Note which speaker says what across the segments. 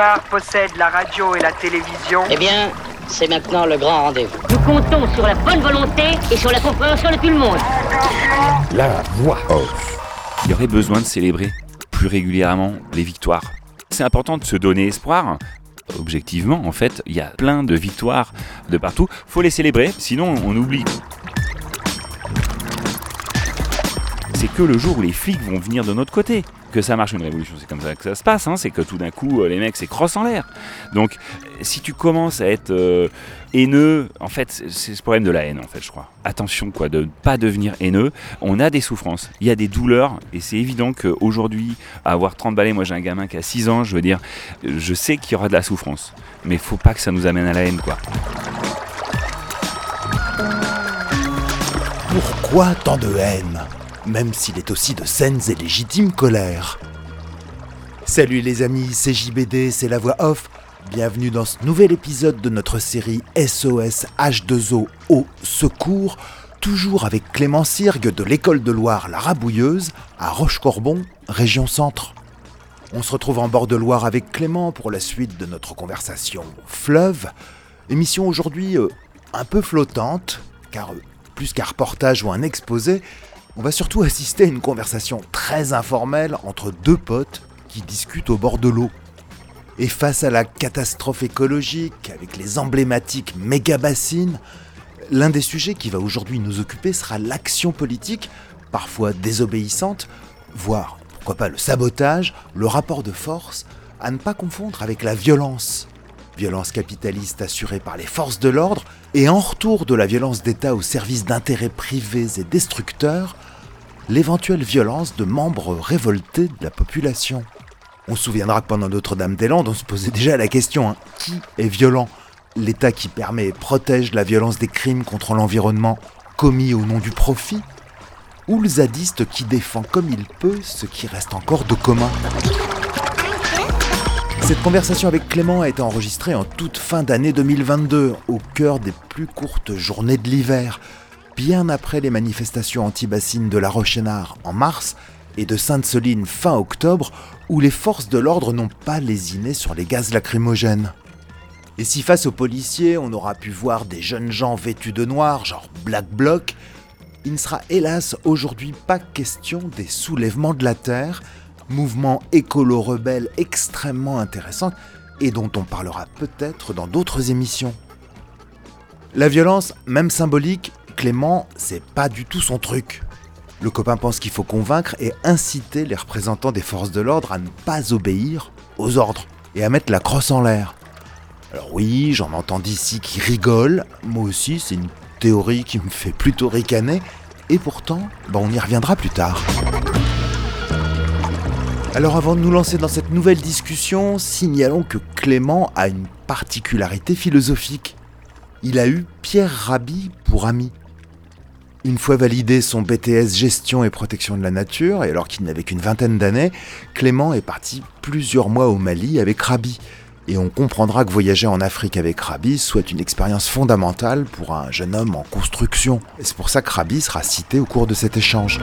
Speaker 1: Pouvoir possède la radio et la télévision.
Speaker 2: Eh bien, c'est maintenant le grand rendez-vous.
Speaker 3: Nous comptons sur la bonne volonté et sur la compréhension de tout le monde.
Speaker 4: La voix off.
Speaker 5: Il y aurait besoin de célébrer plus régulièrement les victoires. C'est important de se donner espoir. Objectivement, en fait, il y a plein de victoires de partout. Faut les célébrer, sinon on oublie. C'est que le jour où les flics vont venir de notre côté que ça marche une révolution. C'est comme ça que ça se passe. hein. C'est que tout d'un coup, euh, les mecs, c'est crosse en l'air. Donc, si tu commences à être euh, haineux, en fait, c'est- c'est ce problème de la haine, en fait, je crois. Attention, quoi, de ne pas devenir haineux. On a des souffrances, il y a des douleurs, et c'est évident qu'aujourd'hui, à avoir 30 balais, moi j'ai un gamin qui a 6 ans, je veux dire, je sais qu'il y aura de la souffrance. Mais faut pas que ça nous amène à la haine, quoi.
Speaker 4: Pourquoi tant de haine? Même s'il est aussi de saines et légitimes colères. Salut les amis, c'est JBD, c'est la voix off. Bienvenue dans ce nouvel épisode de notre série SOS H2O au secours, toujours avec Clément Sirgue de l'école de Loire La Rabouilleuse à Rochecorbon, région centre. On se retrouve en bord de Loire avec Clément pour la suite de notre conversation Fleuve. Émission aujourd'hui euh, un peu flottante, car euh, plus qu'un reportage ou un exposé, on va surtout assister à une conversation très informelle entre deux potes qui discutent au bord de l'eau. Et face à la catastrophe écologique, avec les emblématiques méga-bassines, l'un des sujets qui va aujourd'hui nous occuper sera l'action politique, parfois désobéissante, voire, pourquoi pas, le sabotage, le rapport de force, à ne pas confondre avec la violence. Violence capitaliste assurée par les forces de l'ordre, et en retour de la violence d'État au service d'intérêts privés et destructeurs, l'éventuelle violence de membres révoltés de la population. On se souviendra que pendant Notre-Dame-des-Landes, on se posait déjà la question hein, qui est violent? L'État qui permet et protège la violence des crimes contre l'environnement commis au nom du profit? Ou le zadiste qui défend comme il peut ce qui reste encore de commun? Cette conversation avec Clément a été enregistrée en toute fin d'année 2022, au cœur des plus courtes journées de l'hiver, bien après les manifestations anti-bassines de La Rochénard en mars et de Sainte-Soline fin octobre, où les forces de l'ordre n'ont pas lésiné sur les gaz lacrymogènes. Et si face aux policiers, on aura pu voir des jeunes gens vêtus de noir, genre Black Bloc, il ne sera hélas aujourd'hui pas question des soulèvements de la Terre, mouvement écolo-rebelle extrêmement intéressant et dont on parlera peut-être dans d'autres émissions. La violence, même symbolique, Clément, c'est pas du tout son truc. Le copain pense qu'il faut convaincre et inciter les représentants des forces de l'ordre à ne pas obéir aux ordres et à mettre la crosse en l'air. Alors oui, j'en entends d'ici qui rigolent, moi aussi c'est une théorie qui me fait plutôt ricaner, et pourtant, bah, on y reviendra plus tard. Alors avant de nous lancer dans cette nouvelle discussion, signalons que Clément a une particularité philosophique. Il a eu Pierre Rabhi pour ami. Une fois validé son BTS Gestion et Protection de la Nature, et alors qu'il n'avait qu'une vingtaine d'années, Clément est parti plusieurs mois au Mali avec Rabhi. Et on comprendra que voyager en Afrique avec Rabhi soit une expérience fondamentale pour un jeune homme en construction. Et c'est pour ça que Rabhi sera cité au cours de cet échange.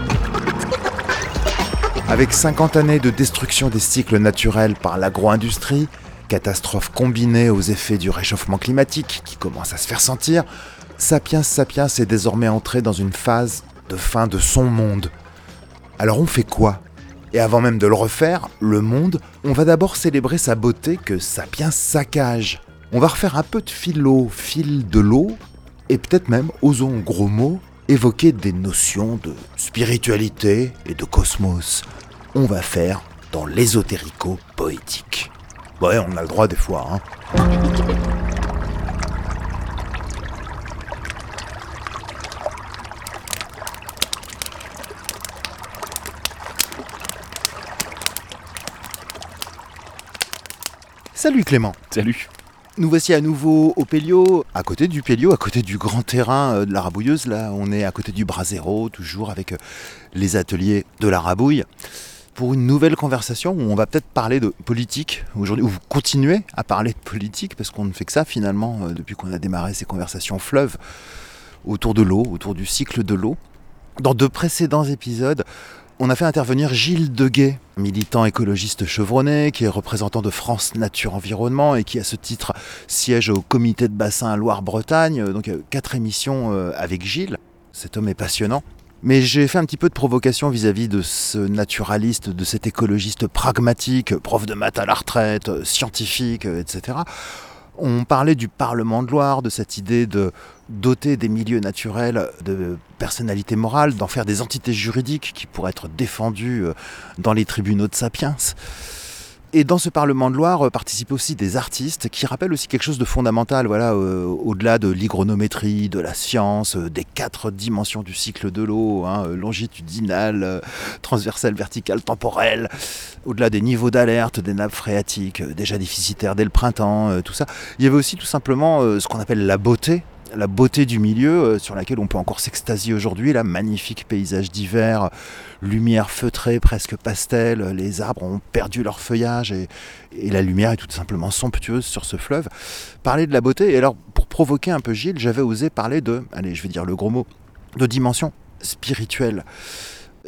Speaker 4: Avec 50 années de destruction des cycles naturels par l'agro-industrie, catastrophe combinée aux effets du réchauffement climatique qui commence à se faire sentir, Sapiens Sapiens est désormais entré dans une phase de fin de son monde. Alors on fait quoi? Et avant même de le refaire, le monde, on va d'abord célébrer sa beauté que Sapiens saccage. On va refaire un peu de philo, fil de l'eau, et peut-être même, osons gros mots, évoquer des notions de spiritualité et de cosmos. On va faire dans l'ésotérico-poétique. Ouais, on a le droit des fois, hein. Salut Clément
Speaker 5: Salut
Speaker 4: Nous voici à nouveau au Pélio, à côté du Pélio, à côté du grand terrain euh, de la Rabouilleuse. Là, on est à côté du Brasero, toujours avec euh, les ateliers de la Rabouille, pour une nouvelle conversation où on va peut-être parler de politique aujourd'hui, ou vous continuez à parler de politique, parce qu'on ne fait que ça finalement euh, depuis qu'on a démarré ces conversations fleuves autour de l'eau, autour du cycle de l'eau. Dans de précédents épisodes, On a fait intervenir Gilles Deguet, militant écologiste chevronné, qui est représentant de France Nature Environnement et qui, à ce titre, siège au comité de bassin Loire-Bretagne. Donc, euh, quatre émissions euh, avec Gilles. Cet homme est passionnant. Mais j'ai fait un petit peu de provocation vis-à-vis de ce naturaliste, de cet écologiste pragmatique, prof de maths à la retraite, euh, scientifique, euh, etc. On parlait du Parlement de Loire, de cette idée de doter des milieux naturels de personnalité morale, d'en faire des entités juridiques qui pourraient être défendues euh, dans les tribunaux de Sapiens. Et dans ce Parlement de Loire euh, participent aussi des artistes qui rappellent aussi quelque chose de fondamental, voilà, euh, au-delà de l'hygronométrie, de la science, euh, des quatre dimensions du cycle de l'eau, hein, longitudinale, euh, transversale, verticale, temporelle, au-delà des niveaux d'alerte des nappes phréatiques, déjà déficitaires dès le printemps, tout ça. Il y avait aussi tout simplement ce qu'on appelle la beauté, la beauté du milieu euh, sur laquelle on peut encore s'extasier aujourd'hui, la magnifique paysage d'hiver, lumière feutrée, presque pastel, les arbres ont perdu leur feuillage et, et la lumière est tout simplement somptueuse sur ce fleuve. Parler de la beauté, et alors pour provoquer un peu Gilles, j'avais osé parler de, allez je vais dire le gros mot, de dimension spirituelle.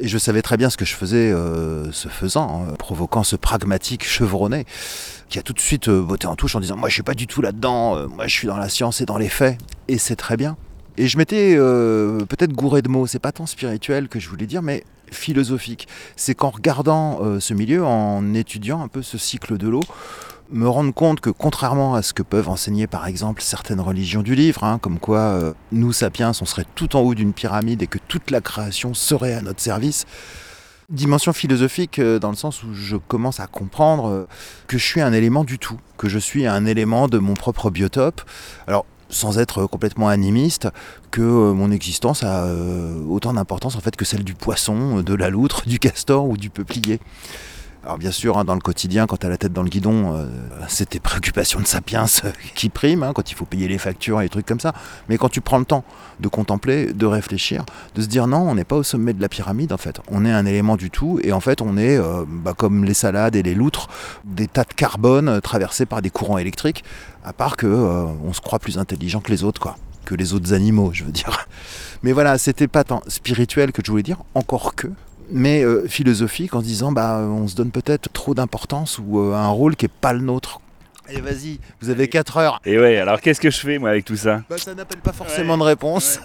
Speaker 4: Et je savais très bien ce que je faisais euh, ce faisant, hein, provoquant ce pragmatique chevronné qui a tout de suite euh, voté en touche en disant Moi je suis pas du tout là-dedans, euh, moi je suis dans la science et dans les faits. Et c'est très bien. Et je m'étais euh, peut-être gouré de mots, c'est pas tant spirituel que je voulais dire, mais philosophique. C'est qu'en regardant ce milieu, en étudiant un peu ce cycle de l'eau, me rendre compte que contrairement à ce que peuvent enseigner par exemple certaines religions du livre, hein, comme quoi euh, nous sapiens on serait tout en haut d'une pyramide et que toute la création serait à notre service, dimension philosophique euh, dans le sens où je commence à comprendre euh, que je suis un élément du tout, que je suis un élément de mon propre biotope. Alors sans être complètement animiste, que mon existence a autant d'importance en fait que celle du poisson, de la loutre, du castor ou du peuplier. Alors bien sûr, hein, dans le quotidien, quand tu as la tête dans le guidon, euh, c'est tes préoccupations de sapiens euh, qui priment, hein, quand il faut payer les factures et les trucs comme ça. Mais quand tu prends le temps de contempler, de réfléchir, de se dire non, on n'est pas au sommet de la pyramide en fait. On est un élément du tout et en fait on est, euh, bah, comme les salades et les loutres, des tas de carbone traversés par des courants électriques, à part que on se croit plus intelligent que les autres, quoi. Que les autres animaux, je veux dire. Mais voilà, c'était pas tant spirituel que je voulais dire, encore que mais euh, philosophique en disant bah on se donne peut-être trop d'importance ou euh, un rôle qui est pas le nôtre. Allez vas-y, vous avez 4 heures.
Speaker 5: Et ouais, alors qu'est-ce que je fais moi avec tout ça?
Speaker 4: Bah, ça n'appelle pas forcément de réponse.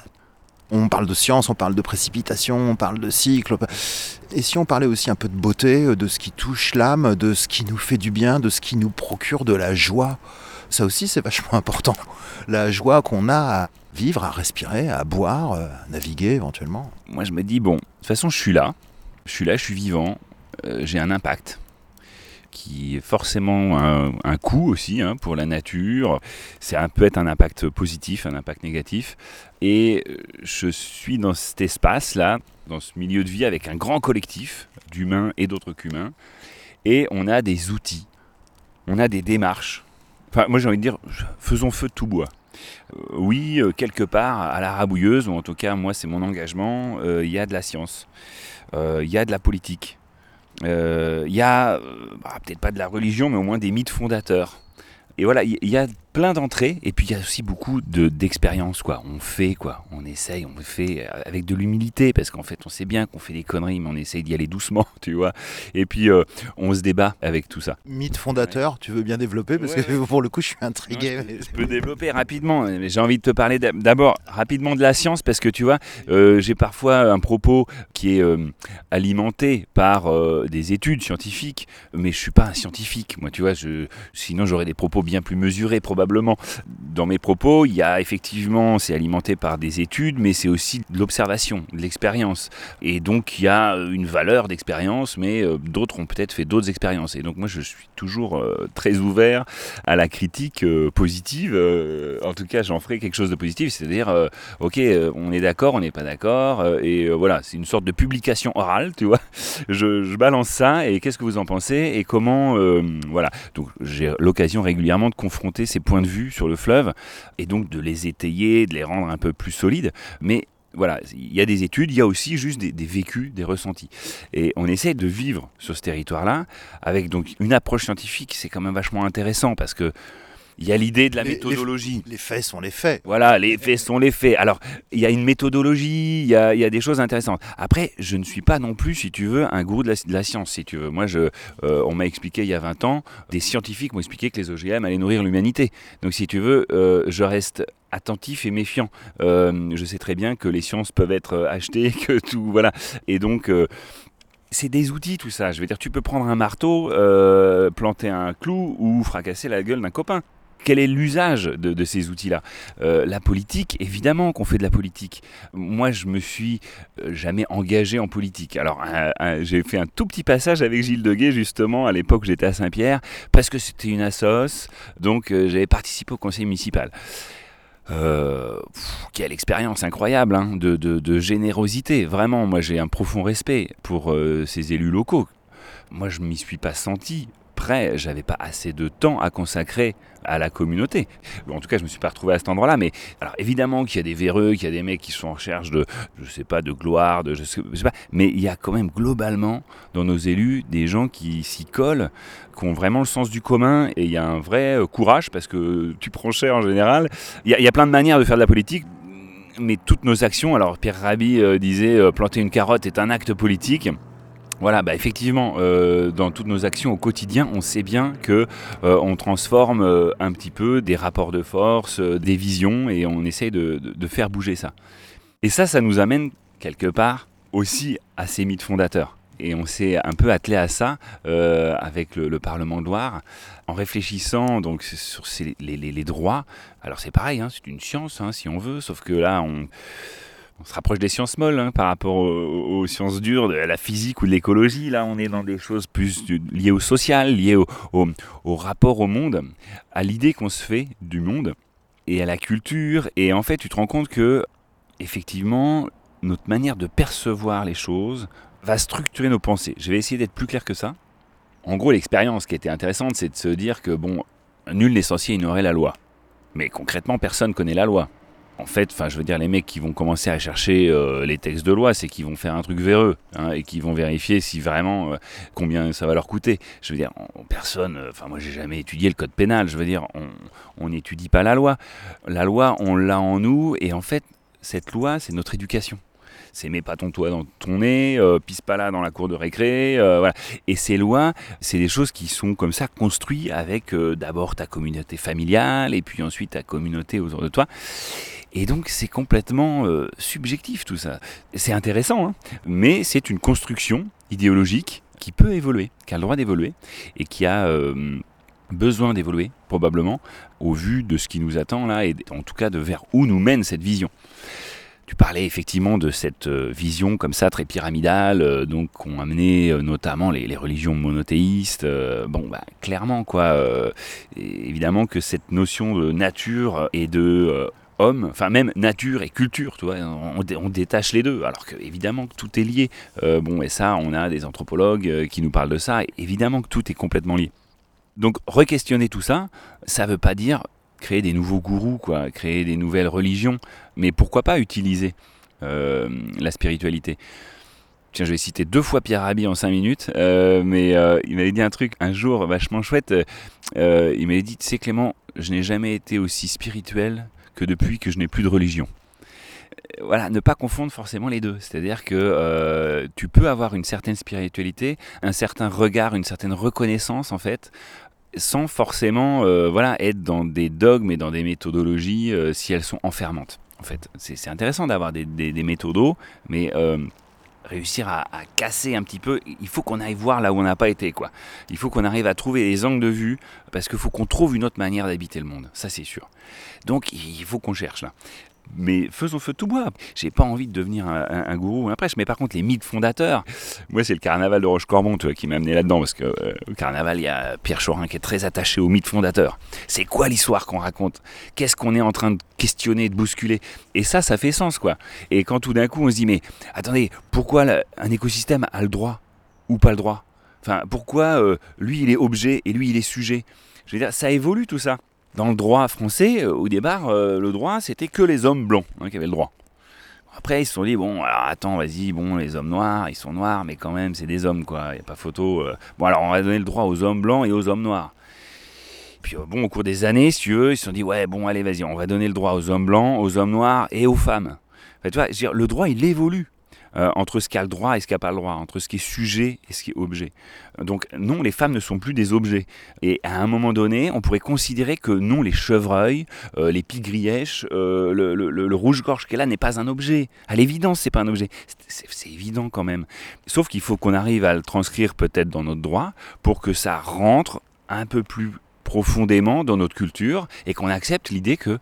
Speaker 4: On parle de science, on parle de précipitation, on parle de cycle. Et si on parlait aussi un peu de beauté, euh, de ce qui touche l'âme, de ce qui nous fait du bien, de ce qui nous procure de la joie Ça aussi c'est vachement important. La joie qu'on a à vivre, à respirer, à boire, à naviguer éventuellement.
Speaker 5: Moi je me dis, bon, de toute façon je suis là, je suis là, je suis vivant, euh, j'ai un impact qui est forcément un, coût aussi hein, pour la nature. C'est un peut être un impact positif, un impact négatif. Et euh, je suis dans cet espace-là, dans ce milieu de vie avec un grand collectif d'humains et d'autres qu'humains. Et on a des outils, on a des démarches. Enfin, moi j'ai envie de dire, faisons feu de tout bois. Euh, oui, quelque part, à la rabouilleuse, ou en tout cas, moi, c'est mon engagement, il y a de la science, il y a de la politique, euh, il y a, euh, bah, peut-être pas de la religion, mais au moins des mythes fondateurs. Et voilà, il y a plein d'entrées, et puis il y a aussi beaucoup de- d'expérience, quoi. On fait, quoi. On essaye, on fait euh, avec de l'humilité, parce qu'en fait, on sait bien qu'on fait des conneries, mais on essaye d'y aller doucement, tu vois. Et puis, euh, on se débat avec tout ça.
Speaker 4: Mythe fondateur, tu veux bien développer? Parce
Speaker 5: Ouais,
Speaker 4: que pour le coup je suis intrigué.
Speaker 5: Non, je, peux, je peux développer rapidement, mais j'ai envie de te parler d'ab- d'abord rapidement de la science parce que tu vois, euh, j'ai parfois un propos qui est euh, alimenté par euh, des études scientifiques, mais je suis pas un scientifique, moi, tu vois, je, sinon j'aurais des propos bien plus mesurés probablement. Dans mes propos, il y a effectivement, c'est alimenté par des études, mais c'est aussi de l'observation, de l'expérience, et donc il y a une valeur d'expérience, mais euh, d'autres ont peut-être fait d'autres expériences, et donc moi je suis toujours euh, très ouvert à la critique euh, positive. euh, en tout cas, j'en ferai quelque chose de positif, c'est-à-dire, euh, ok, euh, on est d'accord, on n'est pas d'accord, euh, et euh, voilà, c'est une sorte de publication orale, tu vois. Je, balance ça, et qu'est-ce que vous en pensez, et comment, euh, voilà. Donc, j'ai l'occasion régulièrement de confronter ces points de vue sur le fleuve, et donc de les étayer, de les rendre un peu plus solides, mais voilà, il y a des études, il y a aussi juste des, des vécus, des ressentis. Et on essaie de vivre sur ce territoire-là avec donc une approche scientifique, c'est quand même vachement intéressant parce que Il y a l'idée de la
Speaker 4: Les-
Speaker 5: méthodologie.
Speaker 4: Les faits sont les faits.
Speaker 5: Voilà, les faits sont les faits. Alors, il y a une méthodologie, il y a, il y a des choses intéressantes. Après, je ne suis pas non plus, si tu veux, un gourou de la, de la science, si tu veux. Moi, je, euh, on m'a expliqué il y a 20 ans, des scientifiques m'ont expliqué que les OGM allaient nourrir l'humanité. Donc, si tu veux, euh, je reste attentif et méfiant. Euh, je sais très bien que les sciences peuvent être achetées, que tout, voilà. Et donc... c'est des outils tout ça. Je veux dire, tu peux prendre un marteau, euh, planter un clou ou fracasser la gueule d'un copain. Quel est l'usage de, ces outils-là Euh, La politique, évidemment qu'on fait de la politique. Moi, je me suis euh, jamais engagé en politique. Alors, j'ai fait un tout petit passage avec Gilles Deguet, justement, à l'époque j'étais à Saint-Pierre, parce que c'était une assoce, donc euh, j'avais participé au conseil municipal. Quelle expérience incroyable hein, de, générosité. Vraiment, moi j'ai un profond respect pour ces élus locaux. Moi je m'y suis pas senti prêt, j'avais pas assez de temps à consacrer à la communauté. En tout cas, je me suis pas retrouvé à cet endroit-là. Mais alors évidemment qu'il y a des véreux, qu'il y a des mecs qui sont en recherche de, je sais pas, de gloire, de je sais, pas. Mais il y a quand même globalement dans nos élus des gens qui s'y collent, qui ont vraiment le sens du commun et il y a un vrai euh, courage parce que tu prends cher en général. Il y, a- il y a plein de manières de faire de la politique. Mais toutes nos actions, alors Pierre Rabhi euh, disait euh, planter une carotte est un acte politique. Voilà, bah effectivement, euh, dans toutes nos actions au quotidien, on sait bien que euh, on transforme euh, un petit peu des rapports de force, des visions, et on essaye de, de- faire bouger ça. Et ça, ça nous amène quelque part aussi à ces mythes fondateurs. Et on s'est un peu attelé à ça avec le, le Parlement de Loire, en réfléchissant donc sur les droits. Alors c'est pareil, hein, c'est une science hein, si on veut, sauf que là on, on se rapproche des sciences molles hein, par rapport aux, sciences dures, de la physique ou de l'écologie. Là, on est dans des choses plus liées au social, liées au, au- au rapport au monde, à l'idée qu'on se fait du monde et à la culture. Et en fait, tu te rends compte que, effectivement, notre manière de percevoir les choses va structurer nos pensées. Je vais essayer d'être plus clair que ça. En gros, l'expérience qui était intéressante, c'est de se dire que, bon, nul n'est censé ignorer la loi. Mais concrètement, personne connaît la loi. En fait, enfin, je veux dire, les mecs qui vont commencer à chercher euh, les textes de loi, c'est qu'ils vont faire un truc véreux hein, et qui vont vérifier si vraiment euh, combien ça va leur coûter. Je veux dire, on- personne, euh, enfin, moi, j'ai jamais étudié le code pénal. Je veux dire, on n'étudie pas la loi. La loi, on l'a en nous, et en fait, cette loi, c'est notre éducation. C'est mets pas ton toit dans ton nez, pisse pas là dans la cour de récré. Et ces lois, c'est des choses qui sont comme ça construites avec d'abord ta communauté familiale et puis ensuite ta communauté autour de toi. Et donc c'est complètement euh, subjectif tout ça. C'est intéressant, hein, mais c'est une construction idéologique qui peut évoluer, qui a le droit d'évoluer et qui a euh, besoin d'évoluer probablement au vu de ce qui nous attend là et en tout cas de vers où nous mène cette vision. Tu parlais effectivement de cette euh, vision comme ça très pyramidale, donc qu'ont amené notamment les, religions monothéistes. bon, bah, clairement quoi. évidemment que cette notion de nature et de enfin même nature et culture, tu vois, on, dé- on détache les deux, alors que évidemment que tout est lié. Euh, bon, et ça, on a des anthropologues euh, qui nous parlent de ça. Et évidemment que tout est complètement lié. Donc, re-questionner tout ça, ça veut pas dire créer des nouveaux gourous, quoi, créer des nouvelles religions, mais pourquoi pas utiliser euh, la spiritualité? Tiens, je vais citer deux fois Pierre Rabhi en cinq minutes, mais il m'avait dit un truc un jour vachement chouette. il m'avait dit, tu sais Clément, je n'ai jamais été aussi spirituel que depuis que je n'ai plus de religion. Euh, Voilà, ne pas confondre forcément les deux. C'est-à-dire que euh, tu peux avoir une certaine spiritualité, un certain regard, une certaine reconnaissance en fait, sans forcément euh, voilà, être dans des dogmes et dans des méthodologies si elles sont enfermantes. En fait, c'est intéressant d'avoir des, des, méthodos, mais réussir à, casser un petit peu, il faut qu'on aille voir là où on n'a pas été. quoi. Il faut qu'on arrive à trouver des angles de vue, parce qu'il faut qu'on trouve une autre manière d'habiter le monde, ça c'est sûr. Donc il faut qu'on cherche là. Mais faisons feu tout bois. J'ai pas envie de devenir un, gourou ou un prêche, mais par contre les mythes fondateurs, moi c'est le carnaval de Roche-Corbon qui m'a amené là-dedans, parce que euh, au carnaval il y a Pierre Chorin qui est très attaché aux mythes fondateurs. C'est quoi l'histoire qu'on raconte? Qu'est-ce qu'on est en train de questionner, de bousculer? Et ça, ça fait sens quoi. Et quand tout d'un coup on se dit mais attendez, pourquoi un écosystème a le droit ou pas le droit? Enfin, pourquoi euh, lui il est objet et lui il est sujet? Je veux dire, ça évolue tout ça. Dans le droit français, euh, au départ, euh, le droit c'était que les hommes blancs hein, qui avaient le droit. Après, ils se sont dit, bon, alors attends, vas-y, bon, les hommes noirs, ils sont noirs, mais quand même, c'est des hommes, quoi, il n'y a pas photo. euh. Bon, alors on va donner le droit aux hommes blancs et aux hommes noirs. Puis bon, au cours des années, si tu veux, ils se sont dit ouais, bon, allez, vas-y, on va donner le droit aux hommes blancs, aux hommes noirs et aux femmes. Tu vois, je veux dire, le droit, il évolue. Euh, entre ce qui a le droit et ce qui n'a pas le droit, entre ce qui est sujet et ce qui est objet. Donc non, les femmes ne sont plus des objets. Et à un moment donné, on pourrait considérer que non, les chevreuils, euh, les pigrièches, euh, le, le- rouge-gorge est là n'est pas un objet. À l'évidence, c'est pas un objet. C'est évident quand même. Sauf qu'il faut qu'on arrive à le transcrire peut-être dans notre droit pour que ça rentre un peu plus profondément dans notre culture et qu'on accepte l'idée que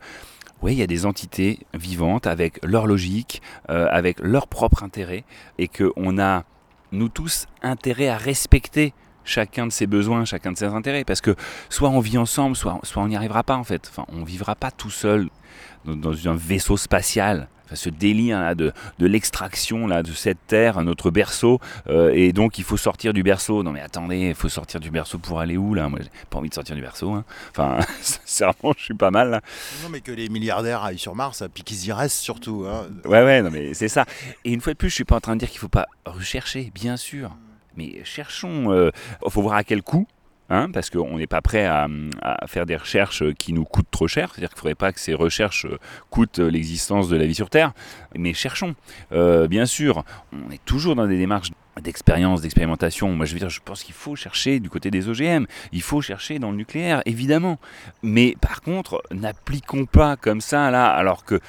Speaker 5: oui, il y a des entités vivantes avec leur logique, euh, avec leur propre intérêt, et qu'on a, nous tous, intérêt à respecter chacun de ses besoins, chacun de ses intérêts, parce que soit on vit ensemble, soit, soit on n'y arrivera pas en fait. Enfin, on vivra pas tout seul dans, dans un vaisseau spatial. Enfin, ce délire là, de, de l'extraction là, de cette terre, notre berceau, euh, et donc il faut sortir du berceau. Non mais attendez, il faut sortir du berceau pour aller où là? Moi, j'ai pas envie de sortir du berceau. hein. Enfin, sincèrement, je suis pas mal là.
Speaker 4: Non, mais que les milliardaires aillent sur Mars, puis qu'ils y restent surtout. hein.
Speaker 5: Ouais, ouais, non, mais c'est ça. Et une fois de plus, je suis pas en train de dire qu'il faut pas rechercher, bien sûr. Mais cherchons. Il faut voir à quel coût. Hein, parce qu'on n'est pas prêt à, faire des recherches qui nous coûtent trop cher. C'est-à-dire qu'il ne faudrait pas que ces recherches coûtent l'existence de la vie sur Terre. Mais cherchons. Euh, bien sûr, on est toujours dans des démarches d'expérience, d'expérimentation. Moi, je veux dire, je pense qu'il faut chercher du côté des OGM. Il faut chercher dans le nucléaire, évidemment. Mais par contre, n'appliquons pas comme ça, là, alors que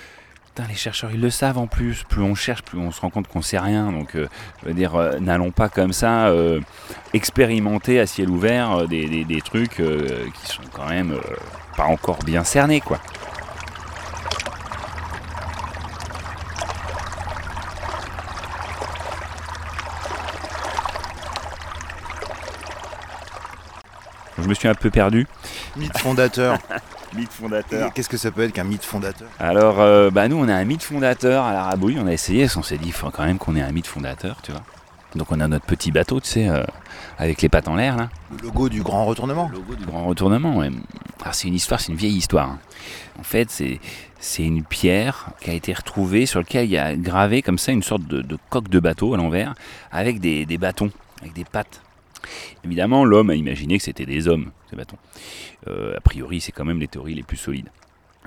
Speaker 5: Putain, les chercheurs, ils le savent en plus. Plus on cherche, plus on se rend compte qu'on sait rien. Donc, euh, je veux dire, euh, n'allons pas comme ça euh, expérimenter à ciel ouvert des, des- des trucs qui sont quand même pas encore bien cernés, quoi. Je me suis un peu perdu.
Speaker 4: Mythe fondateur.
Speaker 5: Mythe fondateur.
Speaker 4: Qu'est-ce que ça peut être qu'un mythe fondateur
Speaker 5: Alors, euh, bah nous, on a un mythe fondateur à la rabouille. On a essayé, on s'est dit, il faut quand même qu'on ait un mythe fondateur, tu vois. Donc, on a notre petit bateau, tu sais, euh, avec les pattes en l'air, là.
Speaker 4: Le logo du grand retournement.
Speaker 5: Le logo du grand retournement. ouais. Alors, c'est une histoire, c'est une vieille histoire. hein. En fait, c'est c'est une pierre qui a été retrouvée sur laquelle il y a gravé comme ça une sorte de, de coque de bateau à l'envers, avec des, des bâtons, avec des pattes. Évidemment, l'homme a imaginé que c'était des hommes, ces bâtons. Euh, a priori, c'est quand même les théories les plus solides.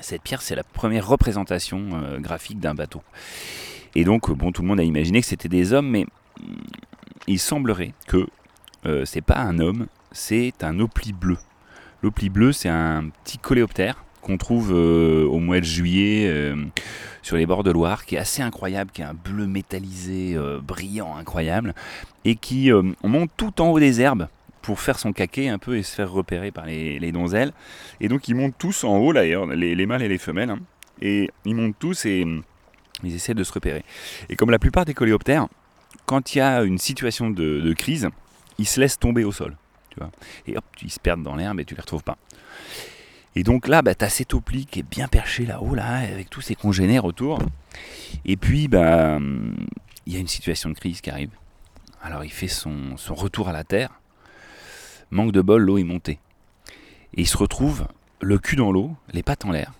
Speaker 5: Cette pierre, c'est la première représentation euh, graphique d'un bateau. Et donc, euh, bon, tout le monde a imaginé que c'était des hommes, mais mm, il semblerait que euh, c'est pas un homme, c'est un opli bleu. L'opli bleu, c'est un petit coléoptère qu'on trouve euh, au mois de juillet euh, sur les bords de Loire, qui est assez incroyable, qui est un bleu métallisé, euh, brillant, incroyable, et qui on monte tout en haut des herbes pour faire son caquet un peu et se faire repérer par les, les donzelles. Et donc ils montent tous en haut d'ailleurs, les, les mâles et les femelles, hein. et ils montent tous et ils essaient de se repérer. Et comme la plupart des coléoptères, quand il y a une situation de, de crise, ils se laissent tomber au sol. Tu vois. Et hop, ils se perdent dans l'herbe et tu les retrouves pas. Et donc là, bah, tu as cet opli qui est bien perché là-haut, là, avec tous ses congénères autour. Et puis, bah, il y a une situation de crise qui arrive. Alors il fait son, retour à la terre. Manque de bol, l'eau est montée. Et il se retrouve le cul dans l'eau, les pattes en l'air,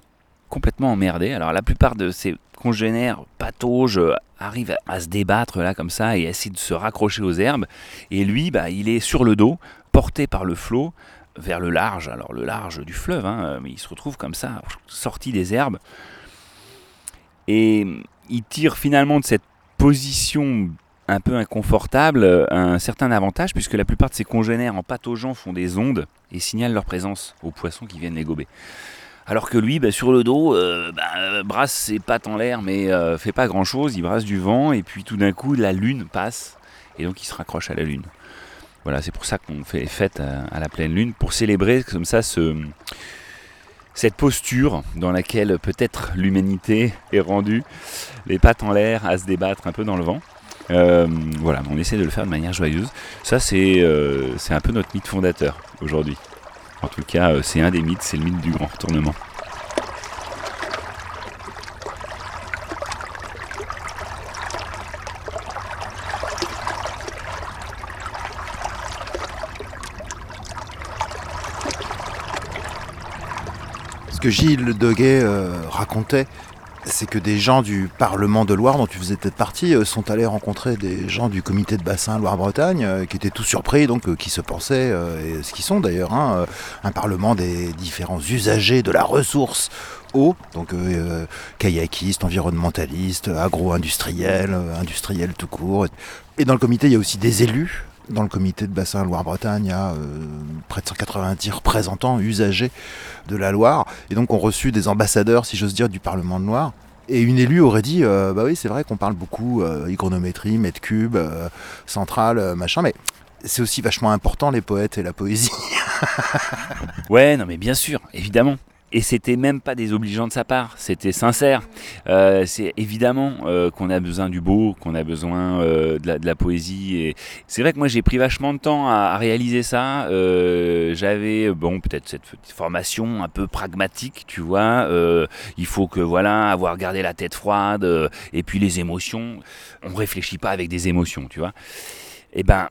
Speaker 5: complètement emmerdé. Alors la plupart de ses congénères patauges arrivent à, se débattre là comme ça et essaient de se raccrocher aux herbes. Et lui, bah, il est sur le dos, porté par le flot vers le large, alors le large du fleuve, hein, mais il se retrouve comme ça, sorti des herbes. Et il tire finalement de cette position un peu inconfortable euh, un certain avantage, puisque la plupart de ses congénères en pataugeant font des ondes et signalent leur présence aux poissons qui viennent les gober. Alors que lui, bah, sur le dos, euh, bah, euh, brasse ses pattes en l'air, mais euh, fait pas grand chose, il brasse du vent, et puis tout d'un coup, la lune passe, et donc il se raccroche à la lune. Voilà, c'est pour ça qu'on fait les fêtes à, la pleine lune, pour célébrer comme ça ce, cette posture dans laquelle peut-être l'humanité est rendue, les pattes en l'air, à se débattre un peu dans le vent. Euh, voilà, on essaie de le faire de manière joyeuse. Ça, c'est euh, un peu notre mythe fondateur aujourd'hui. En tout cas, euh, c'est un des mythes, c'est le mythe du grand retournement.
Speaker 4: Que Gilles Deguet euh, racontait, c'est que des gens du Parlement de Loire, dont tu faisais peut-être partie, euh, sont allés rencontrer des gens du comité de bassin Loire-Bretagne, euh, qui étaient tous surpris, donc qui se pensaient, et ce qui sont d'ailleurs, hein, un parlement des différents usagers de la ressource eau, donc kayakistes, environnementalistes, agro-industriels, industriels tout court. Et dans le comité, il y a aussi des élus. Dans le comité de bassin Loire-Bretagne, il y a près de 190 représentants usagers de la Loire. Et donc, on reçu des ambassadeurs, si j'ose dire, du Parlement de Loire. Et une élue aurait dit, euh, bah oui, c'est vrai qu'on parle beaucoup euh, mètre cube, euh, centrale, euh, machin, mais c'est aussi vachement important les poètes et la poésie.
Speaker 5: Ouais, non mais bien sûr, évidemment. Et c'était même pas désobligeant de sa part, c'était sincère. Euh, c'est évidemment euh, qu'on a besoin du beau, qu'on a besoin euh, de, la, de la poésie. Et c'est vrai que moi j'ai pris vachement de temps à, à réaliser ça. Euh, J'avais bon peut-être cette formation un peu pragmatique, tu vois. Euh, il faut que voilà avoir gardé la tête froide euh, et puis les émotions. On réfléchit pas avec des émotions, tu vois. Et ben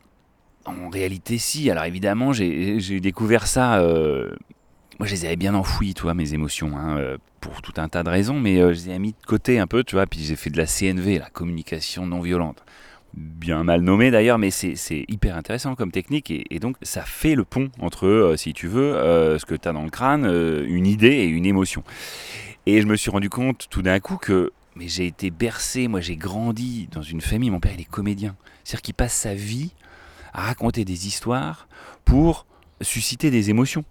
Speaker 5: en réalité, si. Alors évidemment, j'ai découvert ça. Moi, je les avais bien enfouies, tu vois, mes émotions, hein, euh, pour tout un tas de raisons, mais euh, je les ai mis de côté un peu, tu vois. Puis j'ai fait de la CNV, la communication non violente. Bien mal nommé d'ailleurs, mais c'est hyper intéressant comme technique et, donc ça fait le pont entre, euh, si tu veux, ce que tu as dans le crâne, une idée et une émotion. Et je me suis rendu compte tout d'un coup que j'ai été bercé, moi j'ai grandi dans une famille, mon père il est comédien. C'est-à-dire qu'il passe sa vie à raconter des histoires pour susciter des émotions.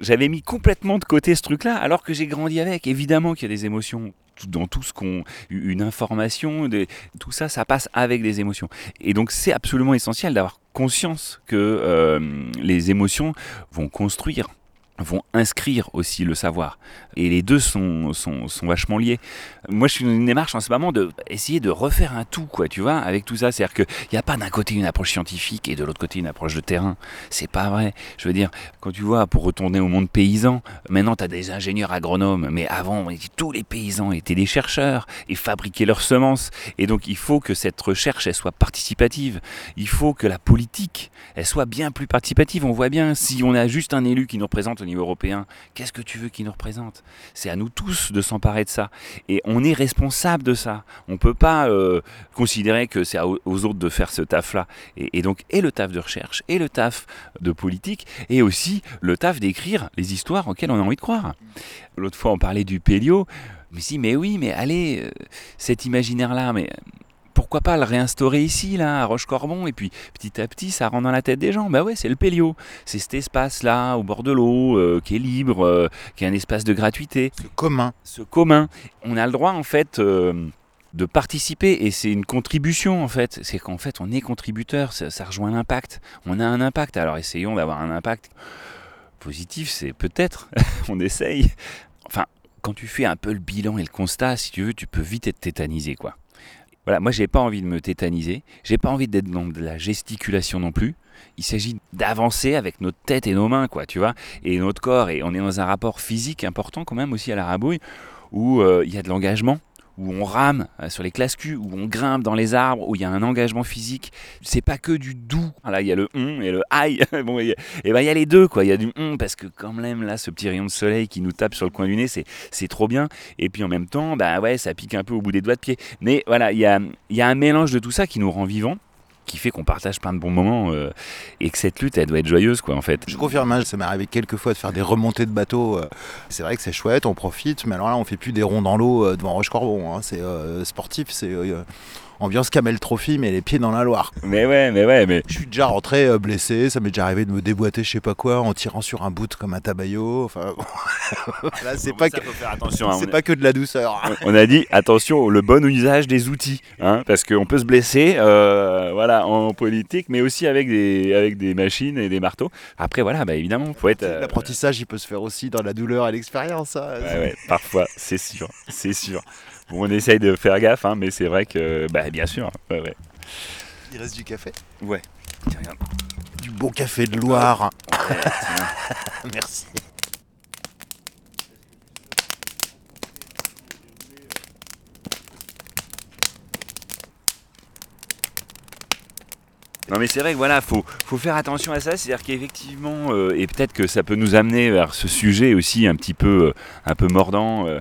Speaker 5: J'avais mis complètement de côté ce truc-là, alors que j'ai grandi avec. Évidemment qu'il y a des émotions dans tout ce qu'on, une information, tout ça, ça passe avec des émotions. Et donc c'est absolument essentiel d'avoir conscience que euh, les émotions vont construire vont inscrire aussi le savoir. Et les deux sont, sont, sont vachement liés. Moi, je suis dans une démarche en ce moment de de refaire un tout, quoi, tu vois, avec tout ça. C'est-à-dire qu'il n'y a pas d'un côté une approche scientifique et de l'autre côté une approche de terrain. C'est pas vrai. Je veux dire, quand tu vois, pour retourner au monde paysan, maintenant, tu as des ingénieurs agronomes, mais avant, tous les paysans étaient des chercheurs et fabriquaient leurs semences. Et donc, il faut que cette recherche, elle soit participative. Il faut que la politique, elle soit bien plus participative. On voit bien, si on a juste un élu qui nous représente européen, qu'est-ce que tu veux qu'il nous représente? C'est à nous tous de s'emparer de ça. Et on est responsable de ça. On ne peut pas euh, considérer que c'est aux autres de faire ce taf-là. Et donc, et le taf de recherche, et le taf de politique, et aussi le taf d'écrire les histoires auxquelles on a envie de croire. L'autre fois, on parlait du Pélio. Mais si, mais oui, mais allez, euh, cet imaginaire-là, mais pourquoi pas le réinstaurer ici, là, à Roche-Corbon, et puis petit à petit, ça rentre dans la tête des gens. Bah ouais, c'est le Pélio. C'est cet espace-là, au bord de l'eau, euh, qui est libre, euh, qui est un espace de gratuité.
Speaker 4: C'est commun.
Speaker 5: Ce commun. On a le droit, en fait, euh, de participer, et c'est une contribution, en fait. C'est qu'en fait, on est contributeur, ça, ça rejoint l'impact. On a un impact, alors essayons d'avoir un impact positif, c'est peut-être, on essaye. Enfin, quand tu fais un peu le bilan et le constat, si tu veux, tu peux vite être tétanisé, quoi. Voilà, moi j'ai pas envie de me tétaniser, j'ai pas envie d'être dans de la gesticulation non plus. Il s'agit d'avancer avec notre tête et nos mains, quoi, tu vois, et notre corps. Et on est dans un rapport physique important quand même aussi à la rabouille, où euh, il y a de l'engagement, où on rame euh, sur les classes cul, où on grimpe dans les arbres, où il y a un engagement physique. C'est pas que du doux. Là, il y a le hum et le aïe. bon, et ben il y a les deux, quoi. Il y a du hum parce que quand même là, ce petit rayon de soleil qui nous tape sur le coin du nez, c'est c'est trop bien. Et puis en même temps, bah ouais, ça pique un peu au bout des doigts de pied. Mais voilà, il y a, il y a un mélange de tout ça qui nous rend vivants, qui fait qu'on partage plein de bons moments euh, et que cette lutte, elle doit être joyeuse, quoi, en fait.
Speaker 4: Je confirme, hein, ça m'est arrivé quelques fois de faire des remontées de bateaux. euh, C'est vrai que c'est chouette, on profite, mais alors là, on fait plus des ronds dans l'eau euh, devant Roche-Corbon. hein, C'est sportif, c'est ambiance Camel Trophy, mais les pieds dans la Loire.
Speaker 5: Mais ouais, mais ouais, mais
Speaker 4: Je suis déjà rentré euh, blessé, ça m'est déjà arrivé de me déboîter je sais pas quoi en tirant sur un bout comme un tabayo. Enfin, là, c'est pas, que,
Speaker 5: attention. hein,
Speaker 4: c'est que de la douceur.
Speaker 5: on a dit attention le bon usage des outils, hein, parce qu'on peut se blesser, euh, voilà, en politique, mais aussi avec des avec des machines et des marteaux. Après voilà, bah évidemment, faut être. euh,
Speaker 4: L'apprentissage, il peut se faire aussi dans la douleur et l'expérience. hein.
Speaker 5: Ouais, ouais, parfois, c'est sûr, c'est sûr. Bon, on essaye de faire gaffe, hein, mais c'est vrai que, bah, bien sûr. Ouais, ouais.
Speaker 4: Il reste du café.
Speaker 5: Ouais. Tiens, regarde.
Speaker 4: Du bon café de Loire.
Speaker 5: Ouais.
Speaker 4: Merci.
Speaker 5: Non mais c'est vrai que voilà, faut, faut faire attention à ça, c'est-à-dire qu'effectivement, euh, et peut-être que ça peut nous amener vers ce sujet aussi un petit peu, euh, un peu mordant, euh,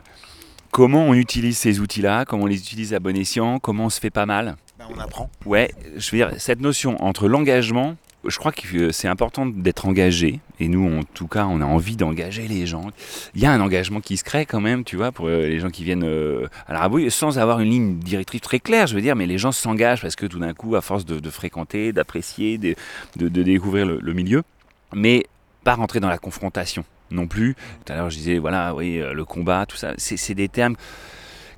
Speaker 5: comment on utilise ces outils-là, comment on les utilise à bon escient, comment on se fait pas mal.
Speaker 4: Ben, on apprend.
Speaker 5: Ouais, je veux dire, cette notion entre l'engagement, je crois que c'est important d'être engagé, et nous, en tout cas, on a envie d'engager les gens. Il y a un engagement qui se crée quand même, tu vois, pour euh, les gens qui viennent euh, à la rabouille, sans avoir une ligne directrice très claire, je veux dire, mais les gens s'engagent parce que tout d'un coup, à force de, de fréquenter, d'apprécier, de, de, de, découvrir le, le milieu, mais pas rentrer dans la confrontation non plus. Tout à l'heure, je disais, voilà, oui, euh, le combat, tout ça, c'est des termes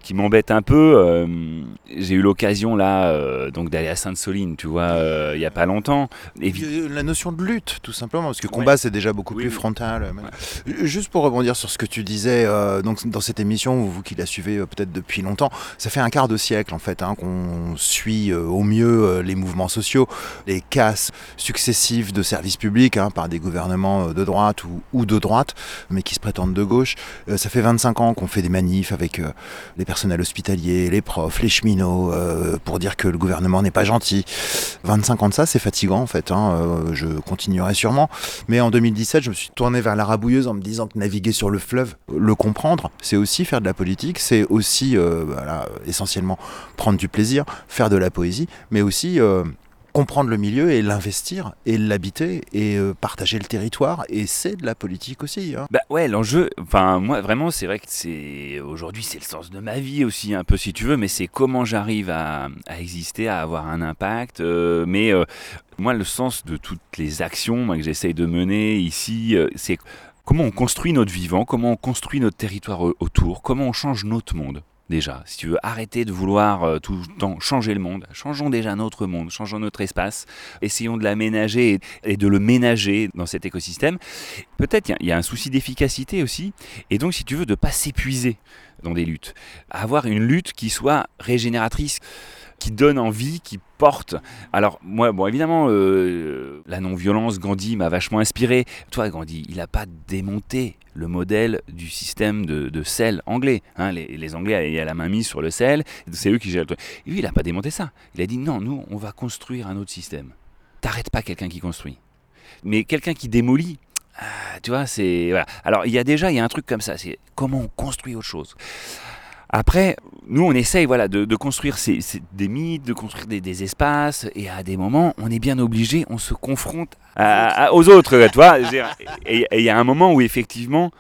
Speaker 5: qui m'embêtent un peu. Euh, J'ai eu l'occasion là euh, donc d'aller à Sainte-Soline, tu vois, euh, il y a pas longtemps.
Speaker 4: Et la notion de lutte, tout simplement, parce que combat ouais. c'est déjà beaucoup oui, plus frontal. Ouais. Juste pour rebondir sur ce que tu disais, donc dans cette émission, vous qui la suivez peut-être depuis longtemps, ça fait un quart de siècle en fait hein, qu'on suit au mieux les mouvements sociaux, les casses successives de services publics hein, par des gouvernements de droite ou, ou, de droite, mais qui se prétendent de gauche. ça fait 25 ans qu'on fait des manifs avec les personnel hospitalier, les profs, les cheminots, euh, pour dire que le gouvernement n'est pas gentil. 25 ans de ça, c'est fatigant en fait. Hein, euh, je continuerai sûrement. Mais en 2017, je me suis tourné vers la rabouilleuse en me disant que naviguer sur le fleuve, le comprendre, c'est aussi faire de la politique, c'est aussi euh, essentiellement prendre du plaisir, faire de la poésie, mais aussi comprendre le milieu et l'investir et l'habiter et euh, partager le territoire et c'est de la politique aussi. Hein.
Speaker 5: Bah ouais, l'enjeu, enfin moi vraiment c'est vrai que c'est aujourd'hui c'est le sens de ma vie aussi un peu si tu veux, mais c'est comment j'arrive à, exister, à avoir un impact, euh, mais euh, moi le sens de toutes les actions que j'essaye de mener ici, c'est comment on construit notre vivant, comment on construit notre territoire autour, comment on change notre monde déjà. Si tu veux arrêter de vouloir euh, tout le temps changer le monde, changeons déjà notre monde, changeons notre espace, essayons de l'aménager et, de le ménager dans cet écosystème. Peut-être il y, y, a un souci d'efficacité aussi, et donc si tu veux de pas s'épuiser dans des luttes, avoir une lutte qui soit régénératrice qui donne envie, qui porte. Alors moi, bon évidemment, euh, la non-violence, Gandhi m'a vachement inspiré. Toi, Gandhi, il n'a pas démonté le modèle du système de, sel anglais. Hein, les, Anglais avaient la main mise sur le sel, c'est eux qui gèrent le truc. Lui, il n'a pas démonté ça. Il a dit non, nous, on va construire un autre système. T'arrêtes pas quelqu'un qui construit. Mais quelqu'un qui démolit, ah, tu vois, c'est... Voilà. Alors il y a déjà, il y a un truc comme ça, c'est comment on construit autre chose. Après, nous, on essaye voilà, de, de construire ces, ces, des mythes, de construire des, des, espaces, et à des moments, on est bien obligé, on se confronte à, à, aux autres, tu vois. Et il y a un moment où, effectivement,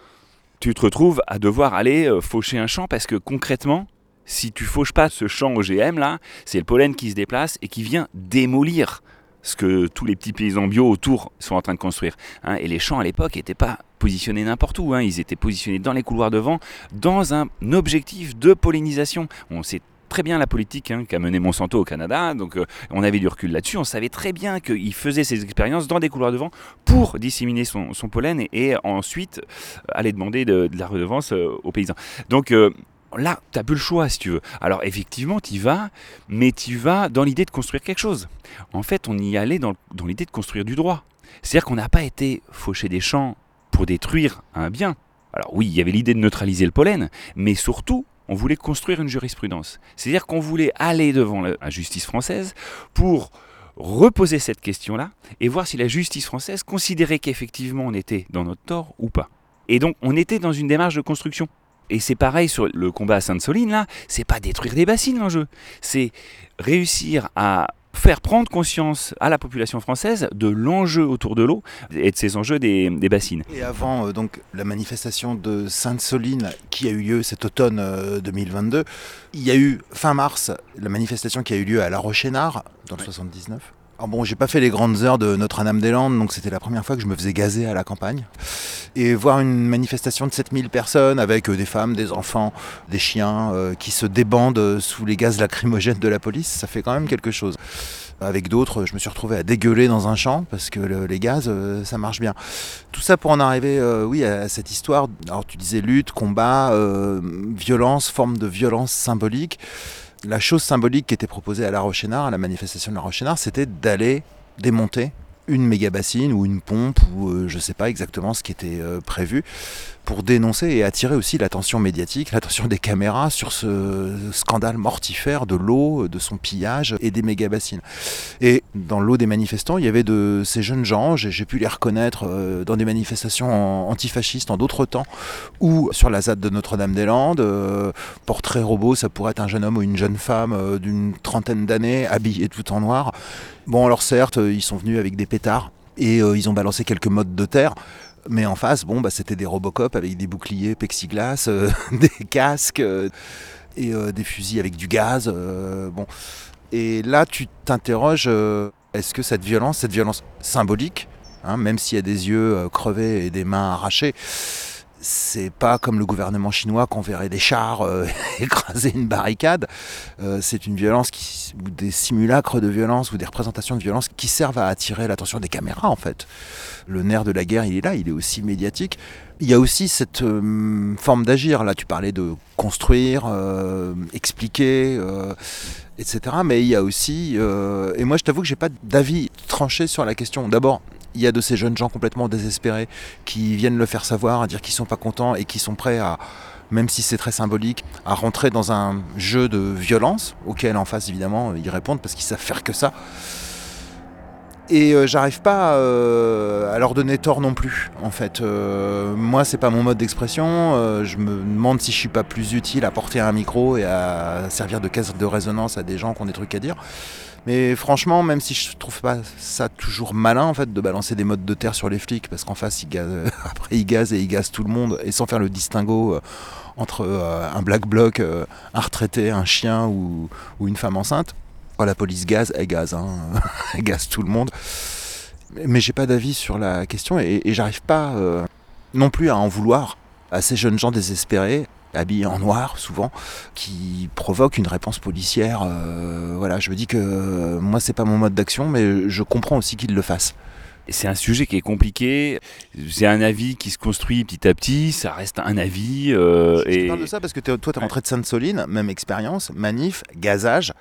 Speaker 5: tu te retrouves à devoir aller euh, faucher un champ, parce que concrètement, si tu fauches pas ce champ OGM, là, c'est le pollen qui se déplace et qui vient démolir ce que tous les petits paysans bio autour sont en train de construire. Hein. Et les champs à l'époque n'étaient pas positionnés n'importe où, hein. ils étaient positionnés dans les couloirs de vent, dans un objectif de pollinisation. On sait très bien la politique hein, qu'a mené Monsanto au Canada, donc euh, on avait du recul là-dessus, on savait très bien qu'il faisait ces expériences dans des couloirs de vent pour disséminer son, pollen et, ensuite aller demander de, la redevance euh, aux paysans. Donc euh, là, tu n'as plus le choix si tu veux. Alors effectivement, tu y vas, mais tu vas dans l'idée de construire quelque chose. En fait, on y allait dans, dans l'idée de construire du droit. C'est-à-dire qu'on n'a pas été faucher des champs pour détruire un bien. Alors oui, il y avait l'idée de neutraliser le pollen, mais surtout, on voulait construire une jurisprudence. C'est-à-dire qu'on voulait aller devant la justice française pour reposer cette question-là et voir si la justice française considérait qu'effectivement on était dans notre tort ou pas. Et donc on était dans une démarche de construction. Et c'est pareil sur le combat à Sainte-Soline, là, c'est pas détruire des bassines l'enjeu, c'est réussir à faire prendre conscience à la population française de l'enjeu autour de l'eau et de ces enjeux des, des bassines.
Speaker 4: Et avant euh, donc la manifestation de Sainte-Soline qui a eu lieu cet automne euh, 2022, il y a eu fin mars la manifestation qui a eu lieu à La Rochénard dans le ouais. 79. Alors bon, j'ai pas fait les grandes heures de Notre-Dame-des-Landes, donc c'était la première fois que je me faisais gazer à la campagne. Et voir une manifestation de 7000 personnes avec euh, des femmes, des enfants, des chiens euh, qui se débandent sous les gaz lacrymogènes de la police, ça fait quand même quelque chose. Avec d'autres, je me suis retrouvé à dégueuler dans un champ parce que le, les gaz, euh, ça marche bien. Tout ça pour en arriver, euh, oui, à cette histoire. Alors tu disais lutte, combat, euh, violence, forme de violence symbolique la chose symbolique qui était proposée à La Rochénard, à la manifestation de La Rochénard, c'était d'aller démonter une méga bassine ou une pompe ou euh, je sais pas exactement ce qui était euh, prévu pour dénoncer et attirer aussi l'attention médiatique, l'attention des caméras sur ce scandale mortifère de l'eau, de son pillage et des méga bassines. Et dans l'eau des manifestants, il y avait de ces jeunes gens, j'ai pu les reconnaître euh, dans des manifestations antifascistes en d'autres temps ou sur la ZAD de Notre-Dame-des-Landes. euh, portrait robot, ça pourrait être un jeune homme ou une jeune femme euh, d'une trentaine d'années habillé tout en noir. Bon, alors certes, ils sont venus avec des pétards et ils ont balancé quelques modes de terre. Mais en face, bon, bah, c'était des Robocop avec des boucliers plexiglas, euh, des casques euh, et euh, des fusils avec du gaz. bon. Et là, tu t'interroges, est-ce que cette violence, cette violence symbolique, hein, même s'il y a des yeux crevés et des mains arrachées, c'est pas comme le gouvernement chinois qu'on verrait des chars euh, écraser une barricade. Euh, c'est une violence qui, ou des simulacres de violence ou des représentations de violence qui servent à attirer l'attention des caméras en fait. Le nerf de la guerre, il est là, il est aussi médiatique. Il y a aussi cette euh, forme d'agir. Là, tu parlais de construire, expliquer, etc. Mais il y a aussi, et moi je t'avoue que j'ai pas d'avis tranché sur la question. D'abord, il y a de ces jeunes gens complètement désespérés qui viennent le faire savoir, à dire qu'ils sont pas contents et qui sont prêts à, même si c'est très symbolique, à rentrer dans un jeu de violence auquel en face évidemment ils répondent parce qu'ils savent faire que ça. Et euh, j'arrive pas euh, à leur donner tort non plus. En fait, Euh, moi c'est pas mon mode d'expression. Euh, je me demande si je suis pas plus utile à porter un micro et à servir de caisse de résonance à des gens qui ont des trucs à dire. Mais franchement, même si je trouve pas ça toujours malin en fait de balancer des modes de terre sur les flics, parce qu'en face ils gazent, après ils gazent et ils gazent tout le monde et sans faire le distinguo euh, entre euh, un black bloc, euh, un retraité, un chien ou, une femme enceinte. Oh, la police gaze, elle gaze, hein. elle gaze tout le monde. Mais, j'ai pas d'avis sur la question et, j'arrive pas non plus à en vouloir à ces jeunes gens désespérés habillés en noir souvent, qui provoquent une réponse policière. euh, voilà, je me dis que euh, moi c'est pas mon mode d'action, mais je comprends aussi qu'ils le fassent.
Speaker 5: C'est un sujet qui est compliqué. C'est un avis qui se construit petit à petit. Ça reste un avis. euh,
Speaker 4: Je
Speaker 5: et
Speaker 4: parle de ça parce que toi, tu es rentré de Sainte-Soline, même expérience, manif, gazage.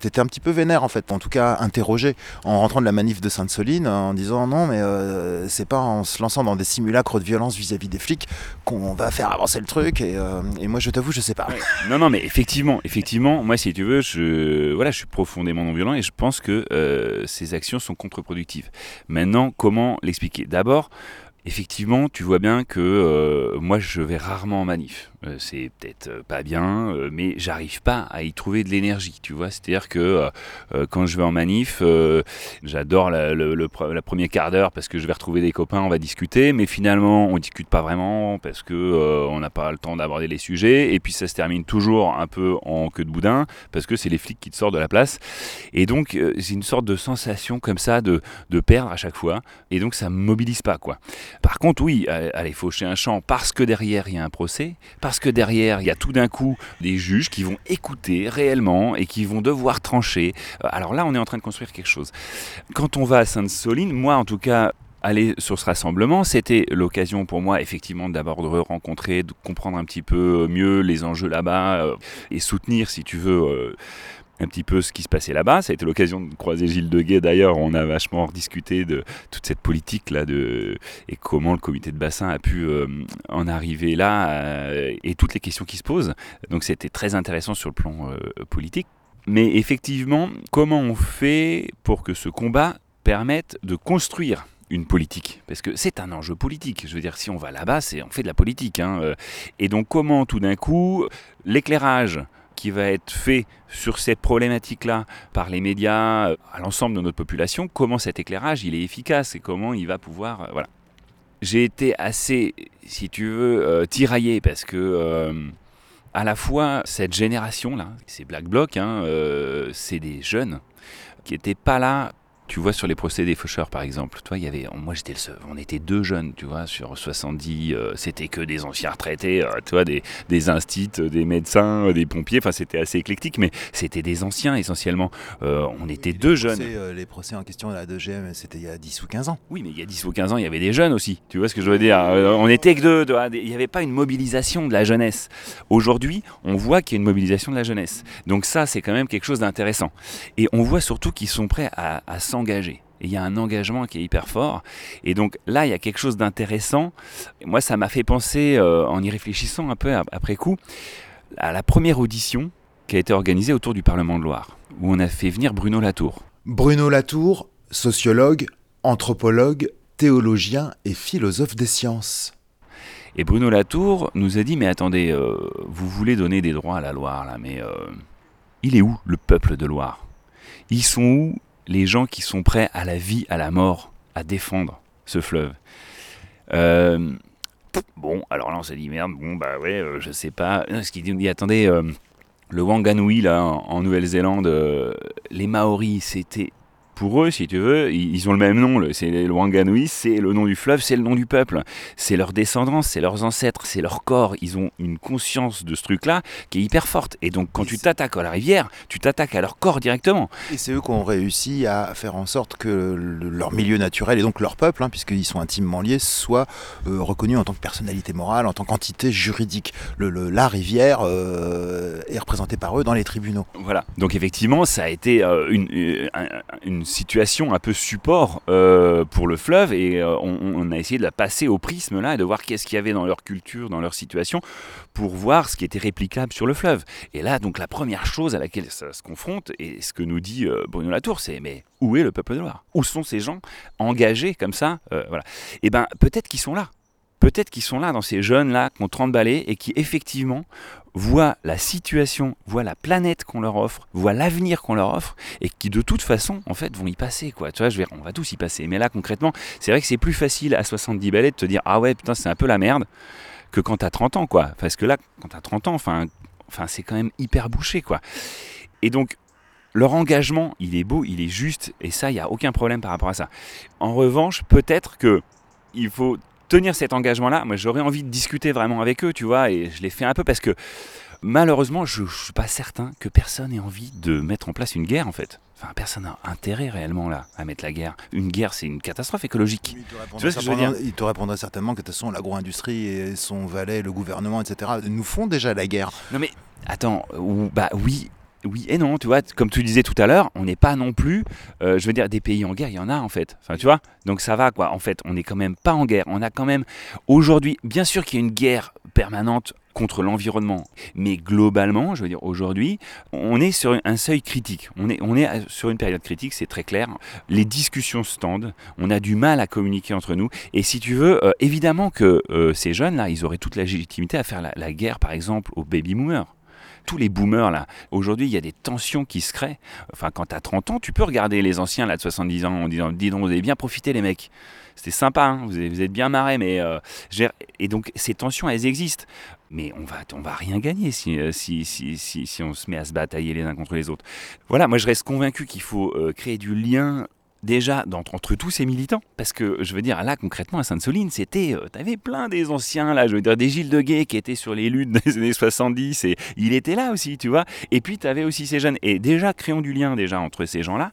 Speaker 4: Tu étais un petit peu vénère en fait, en tout cas interrogé en rentrant de la manif de Sainte-Soline en disant non mais euh, c'est pas en se lançant dans des simulacres de violence vis-à-vis des flics qu'on va faire avancer le truc et, euh, moi je t'avoue je sais pas.
Speaker 5: Non, non, mais effectivement, effectivement, moi, si tu veux, je, voilà, je suis profondément non violent et je pense que euh, ces actions sont contre-productives. Maintenant, comment l'expliquer? D'abord, effectivement, tu vois bien que moi, je vais rarement en manif. Euh, c'est peut-être euh, pas bien, euh, mais j'arrive pas à y trouver de l'énergie, tu vois. C'est-à-dire que quand je vais en manif, j'adore la, le, la première quart d'heure parce que je vais retrouver des copains, on va discuter, mais finalement, on discute pas vraiment parce que on n'a pas le temps d'aborder les sujets, et puis ça se termine toujours un peu en queue de boudin parce que c'est les flics qui te sortent de la place, et donc c'est une sorte de sensation comme ça de, de perdre à chaque fois, et donc ça me mobilise pas quoi. Par contre, oui, allez faucher un champ parce que derrière il y a un procès, que derrière il y a tout d'un coup des juges qui vont écouter réellement et qui vont devoir trancher. Euh, Alors là, on est en train de construire quelque chose. Quand on va à Sainte-Soline, moi en tout cas, aller sur ce rassemblement, c'était l'occasion pour moi effectivement d'abord de rencontrer, de comprendre un petit peu mieux les enjeux là-bas euh, et soutenir, si tu veux, euh, un petit peu ce qui se passait là-bas. Ça a été l'occasion de croiser Gilles Deguet d'ailleurs. On a vachement discuté de toute cette politique là de et comment le comité de bassin a pu euh, en arriver là euh, et toutes les questions qui se posent. Donc c'était très intéressant sur le plan euh, politique. Mais effectivement, comment on fait pour que ce combat permette de construire une politique? Parce que c'est un enjeu politique. Je veux dire, si on va là-bas, on fait de la politique. hein. Et donc, comment tout d'un coup, l'éclairage qui va être fait sur ces problématiques-là par les médias euh, à l'ensemble de notre population, comment cet éclairage il est efficace et comment il va pouvoir... euh, voilà. J'ai été assez, si tu veux, euh, tiraillé parce que... à la fois cette génération là, ces Black Blocs, hein, euh, c'est des jeunes qui n'étaient pas là. Tu vois sur les procès des faucheurs par exemple, toi il y avait, moi j'étais le seul, on était deux jeunes, tu vois, sur 70, euh, c'était que des anciens retraités, euh, tu vois, des, des instits, des médecins, euh, des pompiers, enfin c'était assez éclectique, mais c'était des anciens essentiellement. Euh, on était deux jeunes.
Speaker 4: procès, les procès en question de la 2GM, c'était il y a 10 ou 15 ans.
Speaker 5: Oui, mais il y a 10 ou 15 ans, il y avait des jeunes aussi. Tu vois ce que je veux dire On était que deux. deux, ah, Il n'y avait pas une mobilisation de la jeunesse. Aujourd'hui, on voit qu'il y a une mobilisation de la jeunesse. Donc ça, c'est quand même quelque chose d'intéressant. Et on voit surtout qu'ils sont prêts à, à s'engager. Et il y a un engagement qui est hyper fort. Et donc là, il y a quelque chose d'intéressant. Moi, ça m'a fait penser, euh, en y réfléchissant un peu après coup, à la première audition qui a été organisée autour du Parlement de Loire, où on a fait venir Bruno Latour.
Speaker 4: Bruno Latour, sociologue, anthropologue, théologien et philosophe des sciences.
Speaker 5: Et Bruno Latour nous a dit, mais attendez, euh, vous voulez donner des droits à la Loire, là, mais euh, il est où le peuple de Loire? Ils sont où les gens qui sont prêts à la vie, à la mort, à défendre ce fleuve euh, Bon, alors là on s'est dit, merde, bon bah ouais, je sais pas. Ce qu'il dit, attendez, le Wanganui, là, en Nouvelle-Zélande, les Maoris, c'était pour eux, si tu veux, ils ont le même nom. C'est le Wanganui, c'est le nom du fleuve, c'est le nom du peuple. C'est leur descendance, c'est leurs ancêtres, c'est leur corps. Ils ont une conscience de ce truc-là qui est hyper forte. Et donc, quand tu t'attaques à la rivière, tu t'attaques à leur corps directement.
Speaker 4: Et c'est eux qui ont réussi à faire en sorte que leur milieu naturel et donc leur peuple, hein, puisqu'ils sont intimement liés, soit euh, reconnu en tant que personnalité morale, en tant qu'entité juridique. Le, la rivière euh, est représentée par eux dans les tribunaux.
Speaker 5: Voilà. Donc, effectivement, ça a été euh, une, une situation un peu support euh, pour le fleuve et euh, on, a essayé de la passer au prisme là et de voir qu'est-ce qu'il y avait dans leur culture, dans leur situation pour voir ce qui était réplicable sur le fleuve. Et là, donc la première chose à laquelle ça se confronte et ce que nous dit euh, Bruno Latour, c'est mais où est le peuple de Loire? Où sont ces gens engagés comme ça Voilà. Et eh ben peut-être qu'ils sont là peut-être qu'ils sont là, dans ces jeunes-là, qui ont 30 balais et qui effectivement voient la situation, voient la planète qu'on leur offre, voient l'avenir qu'on leur offre et qui de toute façon, en fait, vont y passer. Quoi. Tu vois, je vais, on va tous y passer. Mais là, concrètement, c'est vrai que c'est plus facile à 70 balais de te dire Ah ouais, putain, c'est un peu la merde que quand t'as 30 ans, quoi. Parce que là, quand t'as 30 ans, enfin, enfin c'est quand même hyper bouché, quoi. Et donc, leur engagement, il est beau, il est juste, et ça, il n'y a aucun problème par rapport à ça. En revanche, peut-être que il faut tenir cet engagement-là, moi j'aurais envie de discuter vraiment avec eux, tu vois, et je l'ai fait un peu parce que malheureusement, je ne suis pas certain que personne ait envie de mettre en place une guerre en fait. Enfin, personne n'a intérêt réellement là à mettre la guerre. Une guerre, c'est une catastrophe écologique.
Speaker 4: tu vois ce que je veux dire Il te répondra certainement que de toute façon, l'agro-industrie et son valet, le gouvernement, etc., nous font déjà la guerre.
Speaker 5: Non mais attends, bah oui, oui et non, tu vois, comme tu disais tout à l'heure, on n'est pas non plus, euh, je veux dire, des pays en guerre, il y en a en fait. Enfin, tu vois, donc ça va quoi. En fait, on n'est quand même pas en guerre. On a quand même aujourd'hui, bien sûr qu'il y a une guerre permanente contre l'environnement, mais globalement, je veux dire, aujourd'hui, on est sur un seuil critique. On est, on est sur une période critique, c'est très clair. Les discussions se tendent, on a du mal à communiquer entre nous. Et si tu veux, euh, évidemment que euh, ces jeunes-là, ils auraient toute la légitimité à faire la, la guerre, par exemple, aux baby boomers tous les boomers là. Aujourd'hui, il y a des tensions qui se créent. Enfin, quand tu as 30 ans, tu peux regarder les anciens là de 70 ans en disant Dis donc, vous avez bien profité, les mecs. C'était sympa, hein, vous, êtes bien marrés, mais. Euh, et donc, ces tensions, elles existent. Mais on va, on va rien gagner si, euh, si, si, si, on se met à se batailler les uns contre les autres. Voilà, moi je reste convaincu qu'il faut euh, créer du lien déjà entre tous ces militants. Parce que je veux dire, là concrètement à Sainte-Soline, c'était, euh, t'avais plein des anciens là, je veux dire des Gilles de Gay qui étaient sur les luttes des années 70 et il était là aussi, tu vois. Et puis tu avais aussi ces jeunes. Et déjà, créons du lien déjà entre ces gens-là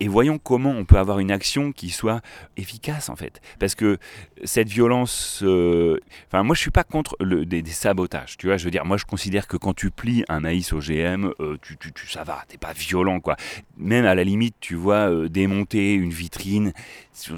Speaker 5: et voyons comment on peut avoir une action qui soit efficace en fait. Parce que cette violence, euh, enfin moi je suis pas contre le, des, sabotages, tu vois. Je veux dire, moi je considère que quand tu plies un maïs OGM, euh, tu, tu, tu, ça va, t'es pas violent quoi. Même à la limite, tu vois, démonter une vitrine,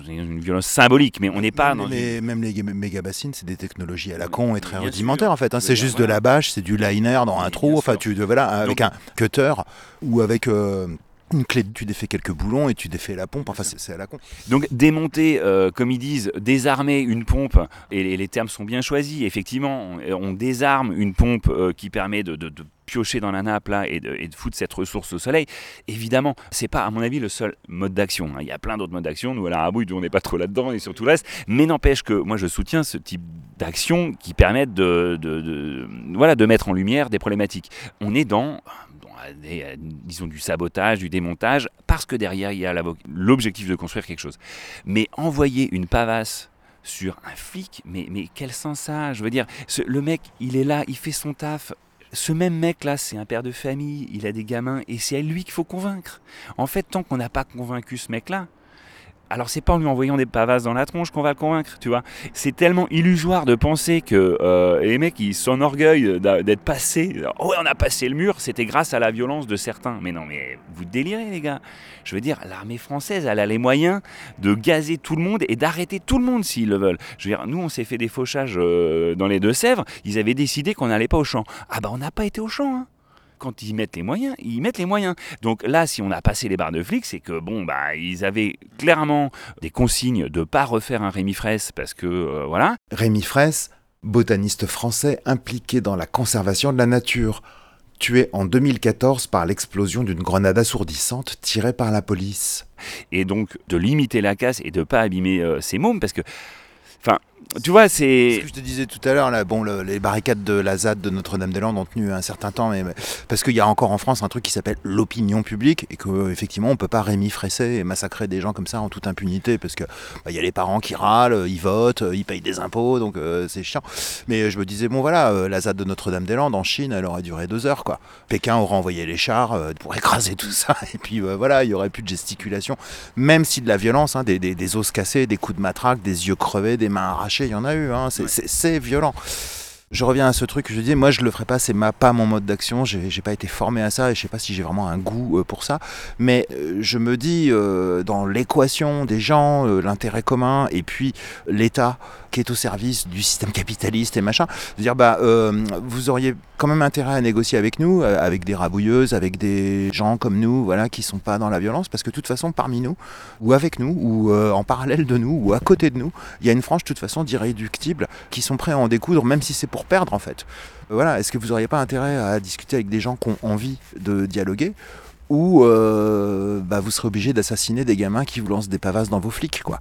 Speaker 5: une violence symbolique, mais on n'est pas dans
Speaker 4: les, Même les méga bassines, c'est des technologies à la con et très rudimentaires en fait. Hein. C'est juste de la bâche, c'est du liner dans un trou, enfin tu voilà, avec un cutter ou avec euh, une clé, tu défais quelques boulons et tu défais la pompe. Enfin, c'est à la con.
Speaker 5: Donc, démonter, euh, comme ils disent, désarmer une pompe, et les, termes sont bien choisis, effectivement, on, désarme une pompe euh, qui permet de, piocher dans la nappe là et de, foutre cette ressource au soleil. Évidemment, c'est pas, à mon avis, le seul mode d'action. Hein. Il y a plein d'autres modes d'action. Nous, à l'Arabouille, on n'est pas trop là-dedans et sur tout le reste. Mais n'empêche que moi, je soutiens ce type d'action qui permettent de, de, voilà, de mettre en lumière des problématiques. On est dans euh, disons du sabotage, du démontage, parce que derrière il y a l'objectif de construire quelque chose. Mais envoyer une pavasse sur un flic, mais, mais quel sens ça Je veux dire, le mec, il est là, il fait son taf. Ce même mec-là, c'est un père de famille, il a des gamins, et c'est à lui qu'il faut convaincre. En fait, tant qu'on n'a pas convaincu ce mec-là, Alors c'est pas en lui envoyant des pavasses dans la tronche qu'on va le convaincre, tu vois. C'est tellement illusoire de penser que euh, les mecs ils s'enorgueillent d'être passés. Oh ouais, on a passé le mur, c'était grâce à la violence de certains. Mais non, mais vous délirez les gars. Je veux dire, l'armée française, elle a les moyens de gazer tout le monde et d'arrêter tout le monde s'ils le veulent. Je veux dire, nous on s'est fait des fauchages euh, dans les Deux-Sèvres. Ils avaient décidé qu'on n'allait pas au champ. Ah bah on n'a pas été au champ. Hein quand ils mettent les moyens, ils mettent les moyens. Donc là, si on a passé les barres de flics, c'est que bon, bah, ils avaient clairement des consignes de pas refaire un Rémi Fraisse parce que euh, voilà.
Speaker 4: Rémi Fraisse, botaniste français impliqué dans la conservation de la nature, tué en 2014 par l'explosion d'une grenade assourdissante tirée par la police.
Speaker 5: Et donc de limiter la casse et de pas abîmer euh, ces mômes parce que, enfin, tu vois,
Speaker 4: Ce
Speaker 5: c'est
Speaker 4: que je te disais tout à l'heure, là, bon, le- les barricades de la ZAD de Notre-Dame-des-Landes ont tenu un certain temps, mais, parce qu'il y a encore en France un truc qui s'appelle l'opinion publique et que effectivement on peut pas Rémi fresser et massacrer des gens comme ça en toute impunité parce que bah, y a les parents qui râlent, ils votent, ils payent des impôts, donc euh, c'est chiant. Mais je me disais bon voilà, euh, la ZAD de Notre-Dame-des-Landes en Chine, elle aurait duré deux heures quoi. Pékin aurait envoyé les chars euh, pour écraser tout ça et puis voilà, il y aurait plus de gesticulation, même si de la violence, hein, des- des os cassés, des coups de matraque, des yeux crevés, des mains arrachées, il y en a eu. Hein, c'est- violent. Je reviens à ce truc que je dis, moi je le ferai pas, c'est ma, pas mon mode d'action, j'ai j'ai pas été formé à ça et je sais pas si j'ai vraiment un goût euh, pour ça, mais euh, je me dis euh, dans l'équation des gens, l'intérêt commun et puis l'État qui est au service du système capitaliste et machin, de dire bah vous auriez quand même intérêt à négocier avec nous, avec des rabouilleuses, avec des gens comme nous, voilà, qui sont pas dans la violence, parce que de toute façon parmi nous, ou avec nous, ou en parallèle de nous, ou à côté de nous, il y a une frange de toute façon d'irréductibles qui sont prêts à en découdre, même si c'est pour perdre en fait. Euh, Voilà, est-ce que vous n'auriez pas intérêt à discuter avec des gens qui ont envie de dialoguer ou euh, bah, vous serez obligé d'assassiner des gamins qui vous lancent des pavasses dans vos flics, quoi?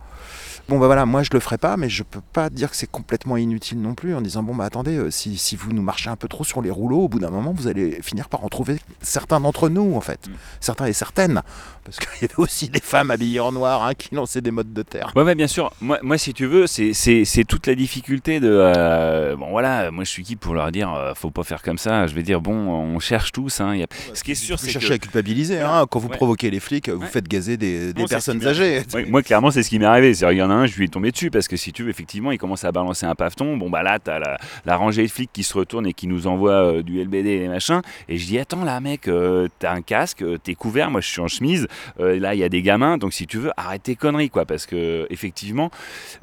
Speaker 4: Bon bah voilà, moi je le ferai pas, mais je peux pas dire que c'est complètement inutile non plus en disant bon bah attendez, euh, si, si vous nous marchez un peu trop sur les rouleaux, au bout d'un moment vous allez finir par en trouver certains d'entre nous en fait,
Speaker 5: Mm.
Speaker 4: certains et certaines, parce qu'il y avait aussi des femmes habillées en noir hein, qui lançaient des modes de terre.
Speaker 5: Ouais, ouais, bien sûr. Moi, moi si tu veux, c'est- c'est c'est toute la difficulté de. euh, bon, voilà, moi je suis qui pour leur dire, euh, faut pas faire comme ça. Je vais dire, bon, on cherche tous. Hein, y a- Ce qui est sûr, c'est
Speaker 4: cherchez
Speaker 5: que.
Speaker 4: à culpabiliser, hein, quand vous
Speaker 5: Ouais.
Speaker 4: provoquez les flics, vous
Speaker 5: Ouais.
Speaker 4: faites gazer des,
Speaker 5: c'est
Speaker 4: personnes âgées.
Speaker 5: Moi, clairement, c'est ce qui m'est arrivé. C'est-à-dire, il y en a un, je lui ai tombé dessus parce que si tu veux, effectivement, il commence à balancer un paveton. Bon, bah là, t'as la, la rangée de flics qui se retourne et qui nous envoie euh, du LBD et les machins. Et je dis, attends, là, mec, euh, t'as un casque, euh, t'es couvert, moi, je suis en chemise. Euh, là, il y a des gamins. Donc, si tu veux, arrête tes conneries, quoi. Parce que, effectivement,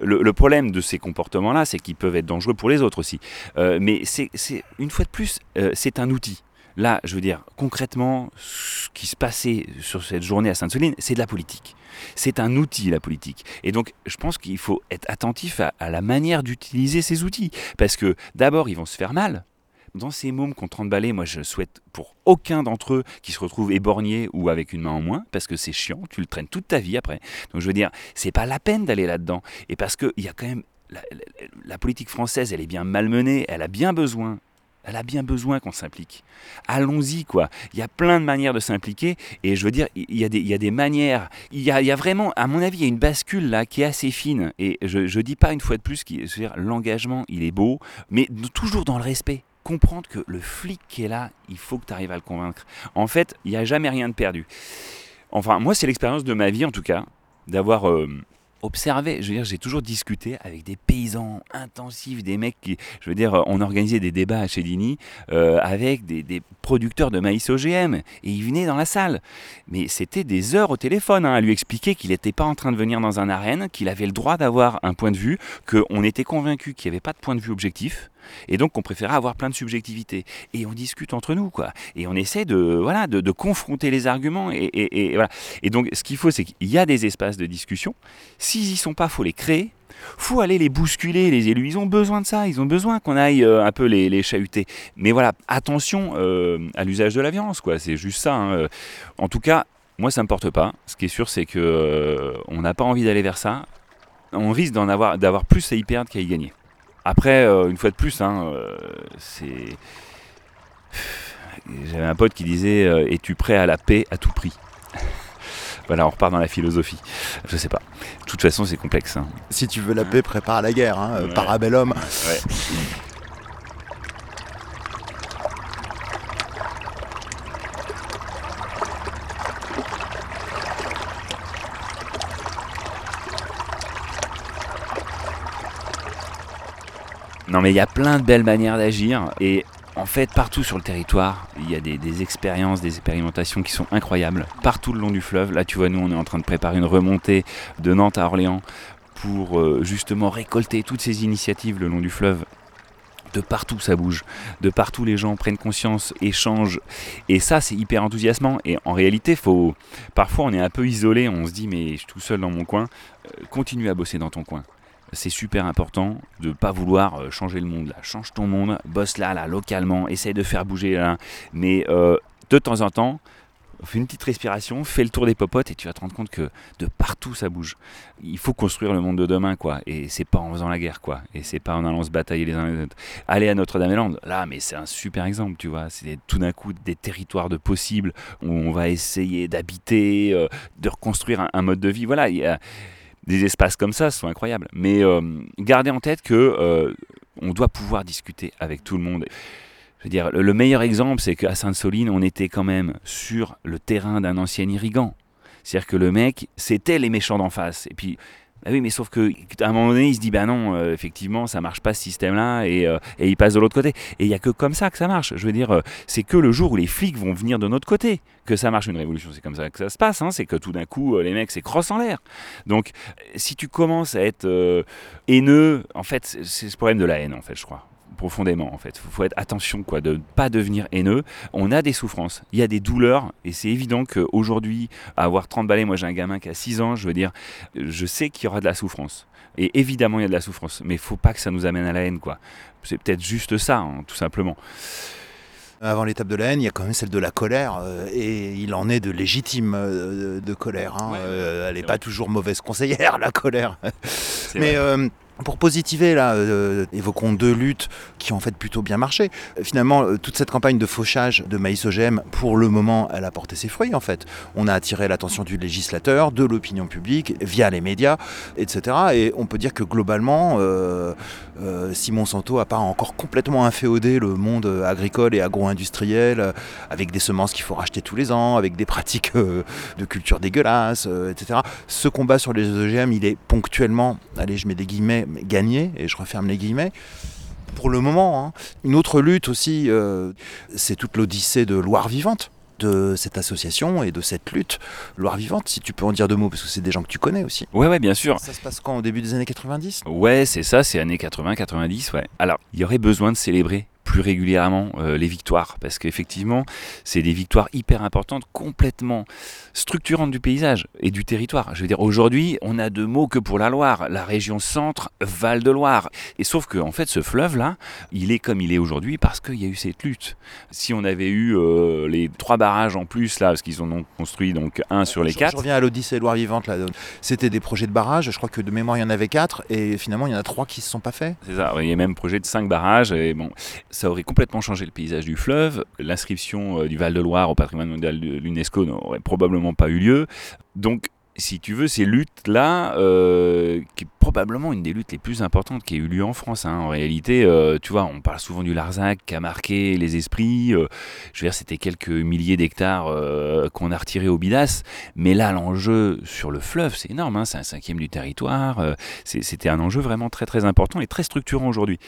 Speaker 5: le, le problème de ces comportements-là, c'est qu'ils peuvent être dangereux pour les autres aussi. Mais c'est, une fois de plus, c'est un outil. Là, je veux dire, concrètement, ce qui se passait sur cette journée à Sainte-Soline, c'est de la politique. C'est un outil, la politique. Et donc, je pense qu'il faut être attentif à, la manière d'utiliser ces outils. Parce que, d'abord, ils vont se faire mal. Dans ces mômes qu'on 30 balais, moi, je souhaite pour aucun d'entre eux qui se retrouve éborgné ou avec une main en moins, parce que c'est chiant, tu le traînes toute ta vie après. Donc, je veux dire, c'est pas la peine d'aller là-dedans. Et parce qu'il y a quand même. La politique française, elle est bien malmenée, elle a bien besoin elle a bien besoin qu'on s'implique. Allons-y, quoi. Il y a plein de manières de s'impliquer, et je veux dire, il y a des, il y a des manières. Il y a, il y a vraiment, à mon avis, il y a une bascule là qui est assez fine. Et je, je dis pas une fois de plus, dire, l'engagement, il est beau, mais toujours dans le respect. Comprendre que le flic qui est là, il faut que tu arrives à le convaincre. En fait, il n'y a jamais rien de perdu. Enfin, moi, c'est l'expérience de ma vie, en tout cas, d'avoir euh, observé. Je veux dire, j'ai toujours discuté avec des paysans intensifs, des mecs qui, je veux dire, on organisait des débats à Chédini euh, avec des, des producteurs de maïs OGM et ils venaient dans la salle. Mais c'était des heures au téléphone hein, à lui expliquer qu'il n'était pas en train de venir dans un arène, qu'il avait le droit d'avoir un point de vue, qu'on était convaincu qu'il n'y avait pas de point de vue objectif. Et donc, on préférait avoir plein de subjectivité. Et on discute entre nous, quoi. Et on essaie de, voilà, de, confronter les arguments. Et, et- voilà. Et donc, ce qu'il faut, c'est qu'il y a des espaces de discussion. S'ils y sont pas, faut les créer. Faut aller les bousculer, les élus. Ils ont besoin de ça. Ils ont besoin qu'on aille euh, un peu les, chahuter. Mais voilà, attention euh, à l'usage de la violence, quoi. C'est juste ça. hein. En tout cas, moi, ça me porte pas. Ce qui est sûr, c'est que euh, on n'a pas envie d'aller vers ça. On risque d'en avoir, d'avoir plus à y perdre qu'à y gagner. Après, euh, une fois de plus, hein, euh, c'est. J'avais un pote qui disait euh, Es-tu prêt à la paix à tout prix? Voilà, on repart dans la philosophie. Je sais pas. De toute façon, c'est complexe. hein.
Speaker 4: Si tu veux la paix, prépare la guerre, hein,
Speaker 5: Ouais.
Speaker 4: parabellum.
Speaker 5: Ouais. Non mais il y a plein de belles manières d'agir et en fait, partout sur le territoire, il y a des, expériences, des expérimentations qui sont incroyables. Partout le long du fleuve, là tu vois, nous on est en train de préparer une remontée de Nantes à Orléans pour euh, justement récolter toutes ces initiatives le long du fleuve. De partout ça bouge, de partout les gens prennent conscience, échangent, et ça c'est hyper enthousiasmant. Et en réalité, faut parfois on est un peu isolé, on se dit mais je suis tout seul dans mon coin. Euh, continue à bosser dans ton coin c'est super important de pas vouloir euh, changer le monde. Là. Change ton monde, bosse là, là, localement, essaye de faire bouger là. Mais euh, de temps en temps, fais une petite respiration, fais le tour des popotes et tu vas te rendre compte que de partout ça bouge. Il faut construire le monde de demain, quoi. Et c'est pas en faisant la guerre, quoi. Et c'est pas en allant se batailler les uns les autres. Aller à Notre-Dame-des-Landes, là, mais c'est un super exemple, tu vois. C'est tout d'un coup des territoires de possibles où on va essayer d'habiter, euh, de reconstruire un, mode de vie. Voilà, des espaces comme ça sont incroyables. Mais euh, gardez en tête que euh, on doit pouvoir discuter avec tout le monde. Je veux dire, le meilleur exemple, c'est qu'à Sainte-Soline, on était quand même sur le terrain d'un ancien irrigant. C'est-à-dire que le mec, c'était les méchants d'en face. Et puis, bah oui, mais sauf qu'à un moment donné, il se dit, bah non, euh, effectivement, ça marche pas ce système-là, et, euh, et, il passe de l'autre côté. Et il n'y a que comme ça que ça marche. Je veux dire, euh, c'est que le jour où les flics vont venir de notre côté que ça marche une révolution. C'est comme ça que ça se passe. Hein. C'est que tout d'un coup, les mecs, c'est crosse en l'air. Donc, si tu commences à être haineux, en fait, c'est ce problème de la haine, en fait, je crois profondément en fait. Il faut être attention quoi, de ne pas devenir haineux. On a des souffrances, il y a des douleurs et c'est évident qu'aujourd'hui, avoir 30 balais, moi j'ai un gamin qui a 6 ans, je veux dire, je sais qu'il y aura de la souffrance. Et évidemment il y a de la souffrance, mais il faut pas que ça nous amène à la haine quoi. C'est peut-être juste ça, hein, tout simplement.
Speaker 4: Avant l'étape de la haine, il y a quand même celle de la colère, euh, et il en est de légitime euh, de colère. Hein.
Speaker 5: Ouais,
Speaker 4: euh, elle n'est pas toujours mauvaise conseillère, la colère. Mais pour positiver, là, euh, évoquons deux luttes qui ont en fait plutôt bien marché. Finalement, euh, toute cette campagne de fauchage de maïs OGM, pour le moment, elle a porté ses fruits en fait. On a attiré l'attention du législateur, de l'opinion publique, via les médias, etc. Et on peut dire que globalement, euh, euh, si Monsanto n'a pas encore complètement inféodé le monde agricole et agro-industriel, avec des semences qu'il faut racheter tous les ans, avec des pratiques de culture dégueulasses, etc. Ce combat sur les OGM, il est ponctuellement, allez, je mets des guillemets, gagné, et je referme les guillemets. Pour le moment, hein. une autre lutte aussi, euh, c'est toute l'odyssée de Loire Vivante de cette association et de cette lutte Loire Vivante, si tu peux en dire deux mots, parce que c'est des gens que tu connais aussi.
Speaker 5: Ouais, ouais, bien sûr.
Speaker 4: Ça se passe quand? Au début des années 90
Speaker 5: Ouais, c'est ça, c'est années 80-90, ouais. Alors, il y aurait besoin de célébrer plus régulièrement euh, les victoires, parce qu'effectivement, c'est des victoires hyper importantes, complètement structurantes du paysage et du territoire. Je veux dire, aujourd'hui, on a deux mots que pour la Loire, la région centre, Val de Loire. Et sauf que, en fait, ce fleuve-là, il est comme il est aujourd'hui parce qu'il y a eu cette lutte. Si on avait eu euh, les trois barrages en plus, là, parce qu'ils en ont construit donc un sur les
Speaker 4: je,
Speaker 5: quatre,
Speaker 4: Je reviens à l'Odyssée Loire Vivante. Là. C'était des projets de barrage. Je crois que de mémoire, il y en avait quatre. Et finalement, il y en a trois qui ne se sont pas faits.
Speaker 5: C'est ça, il y a même projet de 5 barrages, et bon, ça aurait complètement changé le paysage du fleuve. L'inscription euh, du Val-de-Loire au patrimoine mondial de l'UNESCO n'aurait probablement pas eu lieu. Donc, si tu veux, ces luttes-là, euh, qui est probablement une des luttes les plus importantes qui a eu lieu en France. hein. En réalité, euh, tu vois, on parle souvent du Larzac qui a marqué les esprits. je veux dire, c'était quelques milliers d'hectares qu'on a retirés au Bidas. Mais là, l'enjeu sur le fleuve, c'est énorme. hein. C'est un cinquième du territoire. C'était un enjeu vraiment très très important et très structurant aujourd'hui.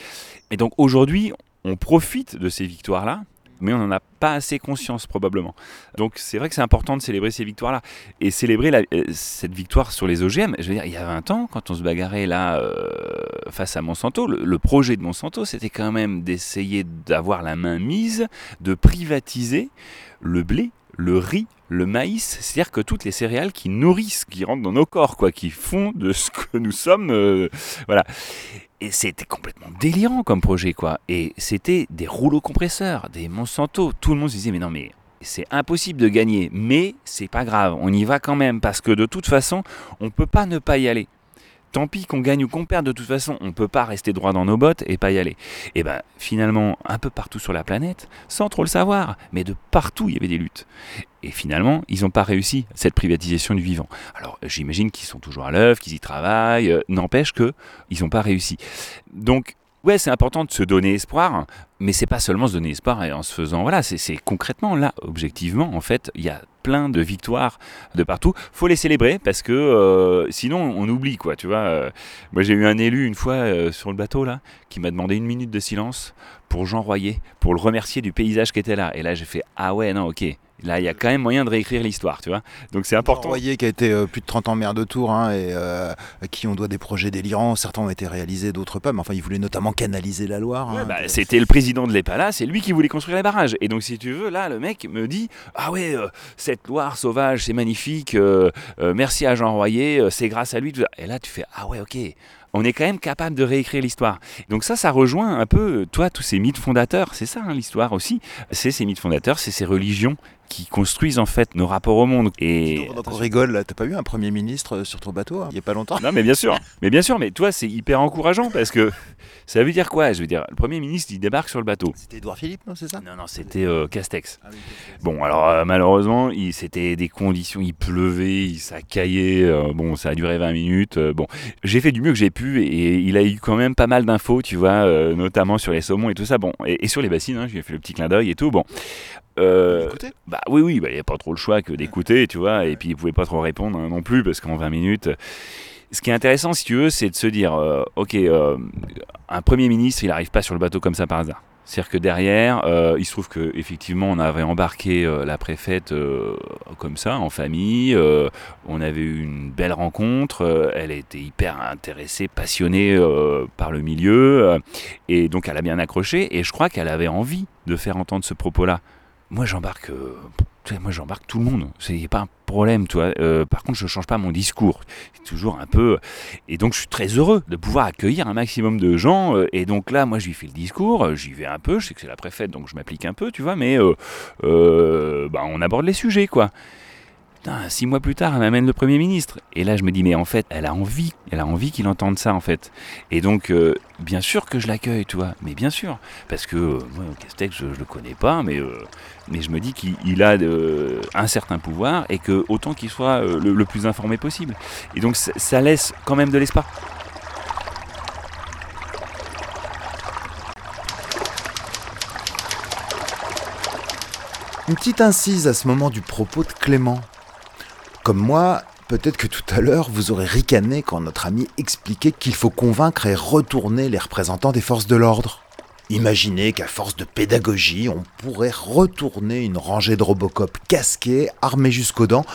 Speaker 5: Et donc aujourd'hui, on profite de ces victoires-là, mais on n'en a pas assez conscience probablement. Donc c'est vrai que c'est important de célébrer ces victoires-là. Et célébrer euh, cette victoire sur les OGM, je veux dire, il y a 20 ans, quand on se bagarrait là euh, face à Monsanto, le, le projet de Monsanto, c'était quand même d'essayer d'avoir la main mise, de privatiser le blé, le riz, le maïs, c'est-à-dire que toutes les céréales qui nourrissent, qui rentrent dans nos corps, quoi, qui font de ce que nous sommes, euh, voilà. Et c'était complètement délirant comme projet, quoi. Et c'était des rouleaux compresseurs, des Monsanto. Tout le monde se disait, mais non, mais c'est impossible de gagner. Mais c'est pas grave, on y va quand même, parce que de toute façon, on peut pas ne pas y aller. Tant pis qu'on gagne ou qu'on perde, de toute façon, on peut pas rester droit dans nos bottes et pas y aller. Et ben finalement, un peu partout sur la planète, sans trop le savoir, mais de partout il y avait des luttes. Et finalement, ils n'ont pas réussi cette privatisation du vivant. Alors j'imagine qu'ils sont toujours à l'œuvre, qu'ils y travaillent, euh, n'empêche que ils n'ont pas réussi. Donc Ouais, c'est important de se donner espoir, mais c'est pas seulement se donner espoir et en se faisant. Voilà, c'est concrètement là, objectivement, en fait, il y a plein de victoires de partout. Faut les célébrer parce que euh, sinon on oublie quoi, tu vois. Euh, moi j'ai eu un élu une fois euh, sur le bateau là qui m'a demandé une minute de silence pour Jean Royer, pour le remercier du paysage qui était là. Et là j'ai fait ah ouais non ok. Là, il y a quand même moyen de réécrire l'histoire, tu vois. Donc c'est important.
Speaker 4: Royer qui a été euh, plus de 30 ans maire de Tours hein, et euh, à qui on doit des projets délirants. Certains ont été réalisés, d'autres pas. Mais enfin, il voulait notamment canaliser la Loire. hein.
Speaker 5: Bah, c'était le président de l'EPALA, c'est lui qui voulait construire les barrages. Et donc, si tu veux, là, le mec me dit Ah ouais, euh, cette Loire sauvage, c'est magnifique, euh, euh, merci à Jean Royer, euh, c'est grâce à lui. Et là, tu fais Ah ouais, ok. On est quand même capable de réécrire l'histoire. Donc ça, ça rejoint un peu, toi, tous ces mythes fondateurs. C'est ça, hein, l'histoire aussi. C'est ces mythes fondateurs, c'est ces religions qui construisent en fait nos rapports au monde. Et
Speaker 4: Donc, on rigole, là. T'as pas eu un Premier ministre euh, sur ton bateau hein, il y a pas longtemps?
Speaker 5: Non, mais bien sûr, mais bien sûr, mais toi, c'est hyper encourageant parce que ça veut dire quoi? Je veux dire, le premier ministre, il débarque sur le bateau.
Speaker 4: C'était Édouard Philippe, non C'est ça?
Speaker 5: Non, non, c'était euh, Castex.
Speaker 4: Ah oui, ok.
Speaker 5: Bon, alors euh, malheureusement, c'était des conditions, il pleuvait, il s'accaillait, euh, bon, ça a duré 20 minutes. bon, j'ai fait du mieux que j'ai pu et il a eu quand même pas mal d'infos, tu vois, euh, notamment sur les saumons et tout ça, bon, et, et sur les bassines, hein, je lui ai fait le petit clin d'œil et tout, bon. Euh, bah oui, oui, bah, il n'y a pas trop le choix que d'écouter, tu vois, et puis il pouvait pas trop répondre hein, non plus, parce qu'en 20 minutes. Ce qui est intéressant, si tu veux, c'est de se dire, euh, ok, un Premier ministre, il n'arrive pas sur le bateau comme ça par hasard. C'est-à-dire que derrière, euh, il se trouve que effectivement, on avait embarqué euh, la préfète euh, comme ça, en famille. on avait eu une belle rencontre. elle était hyper intéressée, passionnée par le milieu, et donc elle a bien accroché. Et je crois qu'elle avait envie de faire entendre ce propos-là. Moi, j'embarque. moi, j'embarque tout le monde. C'est y a pas problème, toi. Euh, par contre, je change pas mon discours. C'est toujours un peu. Et donc, je suis très heureux de pouvoir accueillir un maximum de gens. euh, et donc là, moi, je lui fais le discours. euh, J'y vais un peu. Je sais que c'est la préfète, donc je m'applique un peu, tu vois. Mais bah, on aborde les sujets, quoi. Putain, six mois plus tard, elle m'amène le Premier ministre. Et là, je me dis, mais en fait, elle a envie. Elle a envie qu'il entende ça, en fait. Et donc, bien sûr que je l'accueille, tu vois. Mais bien sûr. Parce que, euh, moi, Castex, je, je le connais pas, mais, mais je me dis qu'il il a euh, un certain pouvoir et que autant qu'il soit euh, le, plus informé possible. Et donc, ça, ça laisse quand même de l'espoir.
Speaker 4: Une petite incise à ce moment du propos de Clément. Comme moi, peut-être que tout à l'heure, vous aurez ricané quand notre ami expliquait qu'il faut convaincre et retourner les représentants des forces de l'ordre. Imaginez qu'à force de pédagogie, on pourrait retourner une rangée de Robocop casqués, armés jusqu'aux dents,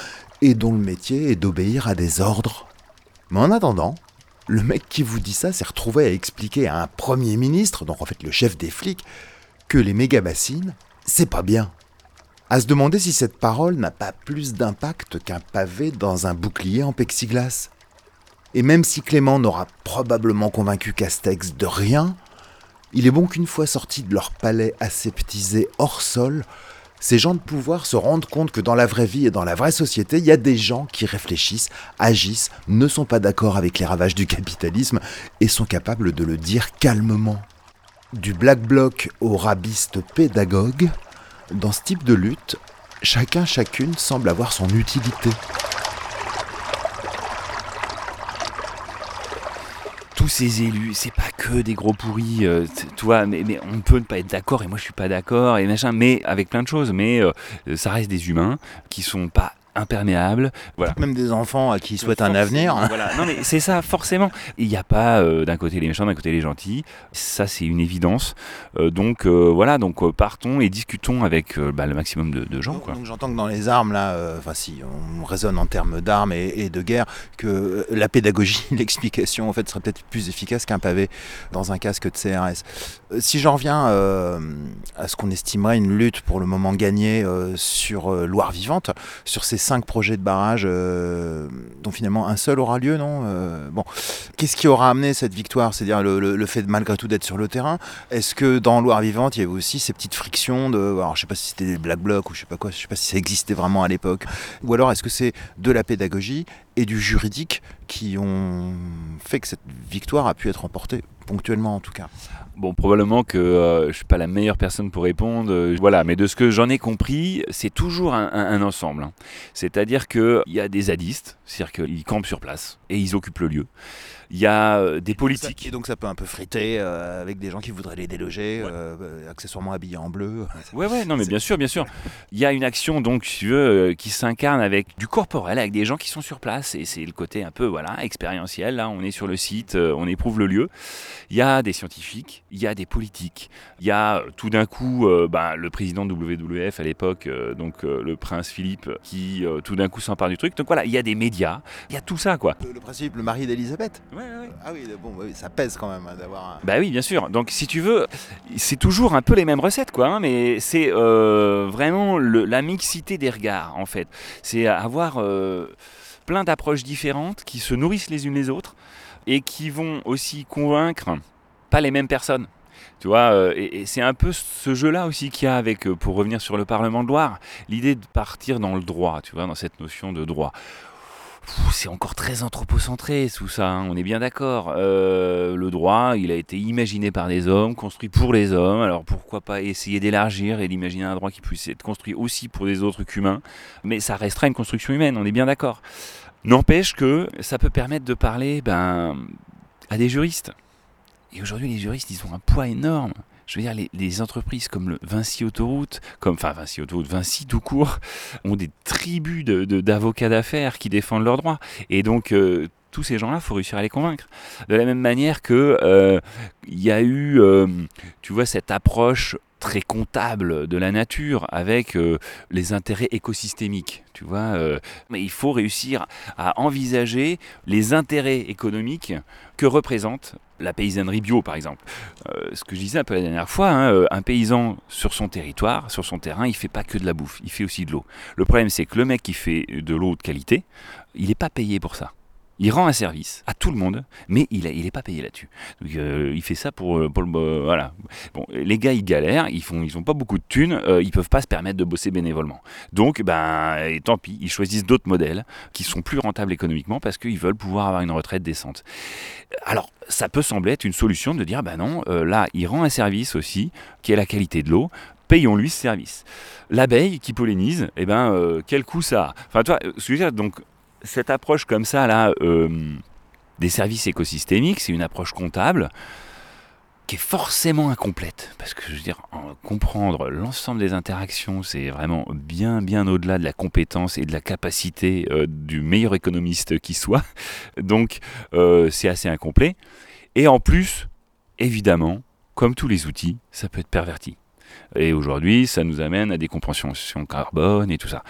Speaker 4: et dont le métier est d'obéir à des ordres. Mais en attendant, le mec qui vous dit ça s'est retrouvé à expliquer à un premier ministre, donc en fait le chef des flics, que les méga-bassines, c'est pas bien à se demander si cette parole n'a pas plus d'impact qu'un pavé dans un bouclier en plexiglas. Et même si Clément n'aura probablement convaincu Castex de rien, il est bon qu'une fois sortis de leur palais aseptisé hors sol, ces gens de pouvoir se rendent compte que dans la vraie vie et dans la vraie société, il y a des gens qui réfléchissent, agissent, ne sont pas d'accord avec les ravages du capitalisme et sont capables de le dire calmement. Du black bloc au rabiste pédagogue, dans ce type de lutte, chacun chacune semble avoir son utilité.
Speaker 5: Tous ces élus, c'est pas que des gros pourris, euh, tu mais on peut ne pas être d'accord, et moi je suis pas d'accord, et machin, mais avec plein de choses, mais euh, ça reste des humains qui sont pas imperméables, voilà.
Speaker 4: Même des enfants à qui ils souhaitent un avenir.
Speaker 5: Voilà. Non mais c'est ça, forcément. Il n'y a pas euh, d'un côté les méchants, d'un côté les gentils. Ça c'est une évidence. Euh, donc euh, voilà, donc partons et discutons avec bah, le maximum de, de gens.
Speaker 4: Donc, j'entends que dans les armes, là, enfin si on raisonne en termes d'armes et, et de guerre, que la pédagogie, l'explication en fait serait peut-être plus efficace qu'un pavé dans un casque de CRS. Si j'en reviens à ce qu'on estimerait une lutte pour le moment gagnée sur Loire Vivante, sur ces cinq projets de barrage euh, dont finalement un seul aura lieu, non Euh, Bon, qu'est-ce qui aura amené cette victoire? C'est-à-dire le, fait de, malgré tout d'être sur le terrain. Est-ce que dans Loire Vivante, il y avait aussi ces petites frictions de, alors je sais pas si c'était des black blocs ou je sais pas quoi, je sais pas si ça existait vraiment à l'époque, ou alors est-ce que c'est de la pédagogie? Et du juridique qui ont fait que cette victoire a pu être remportée ponctuellement en tout cas.
Speaker 5: Bon, probablement que euh, je suis pas la meilleure personne pour répondre. euh, voilà, mais de ce que j'en ai compris, c'est toujours un ensemble. hein. C'est-à-dire qu'il y a des zadistes, c'est-à-dire qu'ils campent sur place et ils occupent le lieu. Il y a euh, des politiques.
Speaker 4: Et donc ça peut un peu friter euh, avec des gens qui voudraient les déloger, euh, euh, accessoirement habillés en bleu.
Speaker 5: Ouais, ouais, non, mais bien sûr, bien sûr. Il y a une action, donc, si tu veux, qui s'incarne avec du corporel, avec des gens qui sont sur place, et c'est le côté un peu, voilà, expérientiel. Là, on est sur le site, on éprouve le lieu. Il y a des scientifiques, il y a des politiques, il y a tout d'un coup, euh, ben, le président de WWF à l'époque, donc le prince Philippe, qui tout d'un coup s'empare du truc. Donc voilà, il y a des médias, il y a tout ça, quoi.
Speaker 4: Le, principe, le mari d'Elisabeth.
Speaker 5: Ouais, ouais.
Speaker 4: Ah oui, bon, oui, ça pèse quand même hein, d'avoir un...
Speaker 5: Bah oui, bien sûr. Donc, si tu veux, c'est toujours un peu les mêmes recettes, quoi. hein, mais c'est euh, vraiment le- la mixité des regards, en fait. C'est avoir euh, plein d'approches différentes qui se nourrissent les unes les autres et qui vont aussi convaincre pas les mêmes personnes. Tu vois, euh, et, c'est un peu ce jeu-là aussi qu'il y a avec, pour revenir sur le Parlement de Loire, l'idée de partir dans le droit, tu vois, dans cette notion de droit. C'est encore très anthropocentré tout ça, hein, on est bien d'accord. Euh, le droit, il a été imaginé par des hommes, construit pour les hommes, alors pourquoi pas essayer d'élargir et d'imaginer un droit qui puisse être construit aussi pour des autres qu'humains, mais ça restera une construction humaine, on est bien d'accord. N'empêche que ça peut permettre de parler ben, à des juristes. Et aujourd'hui, les juristes, ils ont un poids énorme. Je veux dire, les, les entreprises comme le Vinci Autoroute, comme, enfin Vinci Autoroute, Vinci tout court, ont des tribus de- de- d'avocats d'affaires qui défendent leurs droits. Et donc, euh, tous ces gens-là, faut réussir à les convaincre. De la même manière que euh, il y a eu, euh, tu vois, cette approche très comptable de la nature avec euh, les intérêts écosystémiques, tu vois. euh, mais il faut réussir à envisager les intérêts économiques que représente la paysannerie bio, par exemple. Euh, ce que je disais un peu la dernière fois, hein, un paysan sur son territoire, sur son terrain, il fait pas que de la bouffe, il fait aussi de l'eau. Le problème, c'est que le mec qui fait de l'eau de qualité, il n'est pas payé pour ça. Il rend un service à tout le monde, mais il n'est pas payé là-dessus. Euh, il fait ça pour, euh, le. voilà. Bon, les gars, ils galèrent, ils font, ils pas beaucoup de thunes, euh, ils peuvent pas se permettre de bosser bénévolement. Donc, ben, tant pis, ils choisissent d'autres modèles qui sont plus rentables économiquement parce qu'ils veulent pouvoir avoir une retraite décente. Alors, ça peut sembler être une solution de dire, ben non, euh, là, il rend un service aussi, qui est la qualité de l'eau, payons-lui ce service. L'abeille qui pollinise, eh ben, quel coût ça a? Enfin, toi, ce que je veux dire, donc, cette approche comme ça, là, euh, des services écosystémiques, c'est une approche comptable qui est forcément incomplète. Parce que, je veux dire, en- comprendre l'ensemble des interactions, c'est vraiment bien, bien au-delà de la compétence et de la capacité euh, du meilleur économiste qui soit. Donc, euh, c'est assez incomplet. Et en plus, évidemment, comme tous les outils, ça peut être perverti. Et aujourd'hui, ça nous amène à des compensations carbone et tout ça.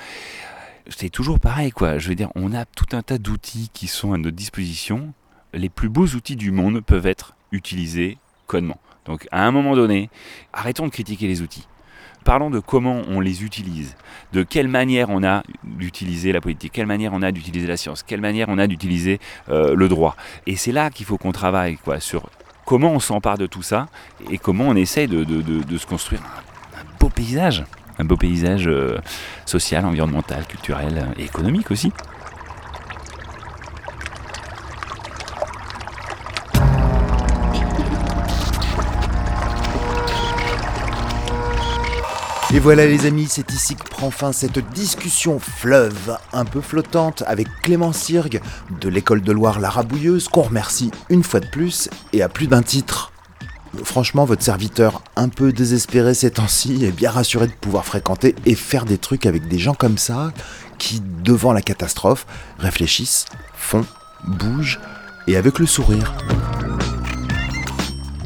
Speaker 5: C'est toujours pareil, quoi. Je veux dire, on a tout un tas d'outils qui sont à notre disposition. Les plus beaux outils du monde peuvent être utilisés connement. Donc, à un moment donné, arrêtons de critiquer les outils. Parlons de comment on les utilise, de quelle manière on a d'utiliser la politique, quelle manière on a d'utiliser la science, quelle manière on a d'utiliser euh, le droit. Et c'est là qu'il faut qu'on travaille, quoi, sur comment on s'empare de tout ça et comment on essaye de, de- de- se construire un beau paysage, un beau paysage euh, social, environnemental, culturel euh, et économique aussi.
Speaker 4: Et voilà les amis, c'est ici que prend fin cette discussion fleuve un peu flottante avec Clément Sirgue de l'école de Loire La Rabouilleuse qu'on remercie une fois de plus et à plus d'un titre. Franchement, votre serviteur un peu désespéré ces temps-ci est bien rassuré de pouvoir fréquenter et faire des trucs avec des gens comme ça qui, devant la catastrophe, réfléchissent, font, bougent et avec le sourire.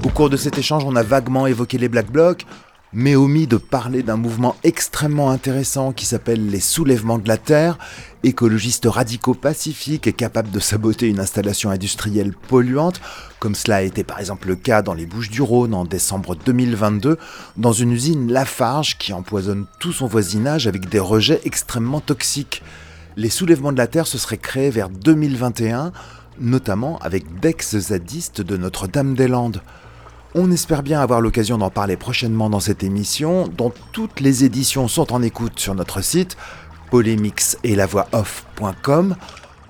Speaker 4: Au cours de cet échange, on a vaguement évoqué les Black Blocs, mais omis de parler d'un mouvement extrêmement intéressant qui s'appelle les soulèvements de la Terre, écologistes radicaux pacifiques et capables de saboter une installation industrielle polluante, comme cela a été par exemple le cas dans les Bouches-du-Rhône en décembre 2022, dans une usine Lafarge qui empoisonne tout son voisinage avec des rejets extrêmement toxiques. Les soulèvements de la Terre se seraient créés vers 2021, notamment avec d'ex-zadistes de Notre-Dame-des-Landes. On espère bien avoir l'occasion d'en parler prochainement dans cette émission, dont toutes les éditions sont en écoute sur notre site polémix et la voix off.com.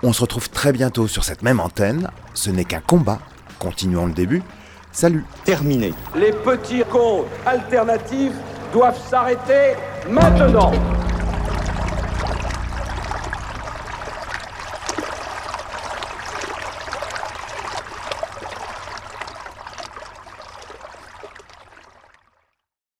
Speaker 4: On se retrouve très bientôt sur cette même antenne. Ce n'est qu'un combat. Continuons le début. Salut
Speaker 6: terminé.
Speaker 7: Les petits cons alternatifs doivent s'arrêter maintenant.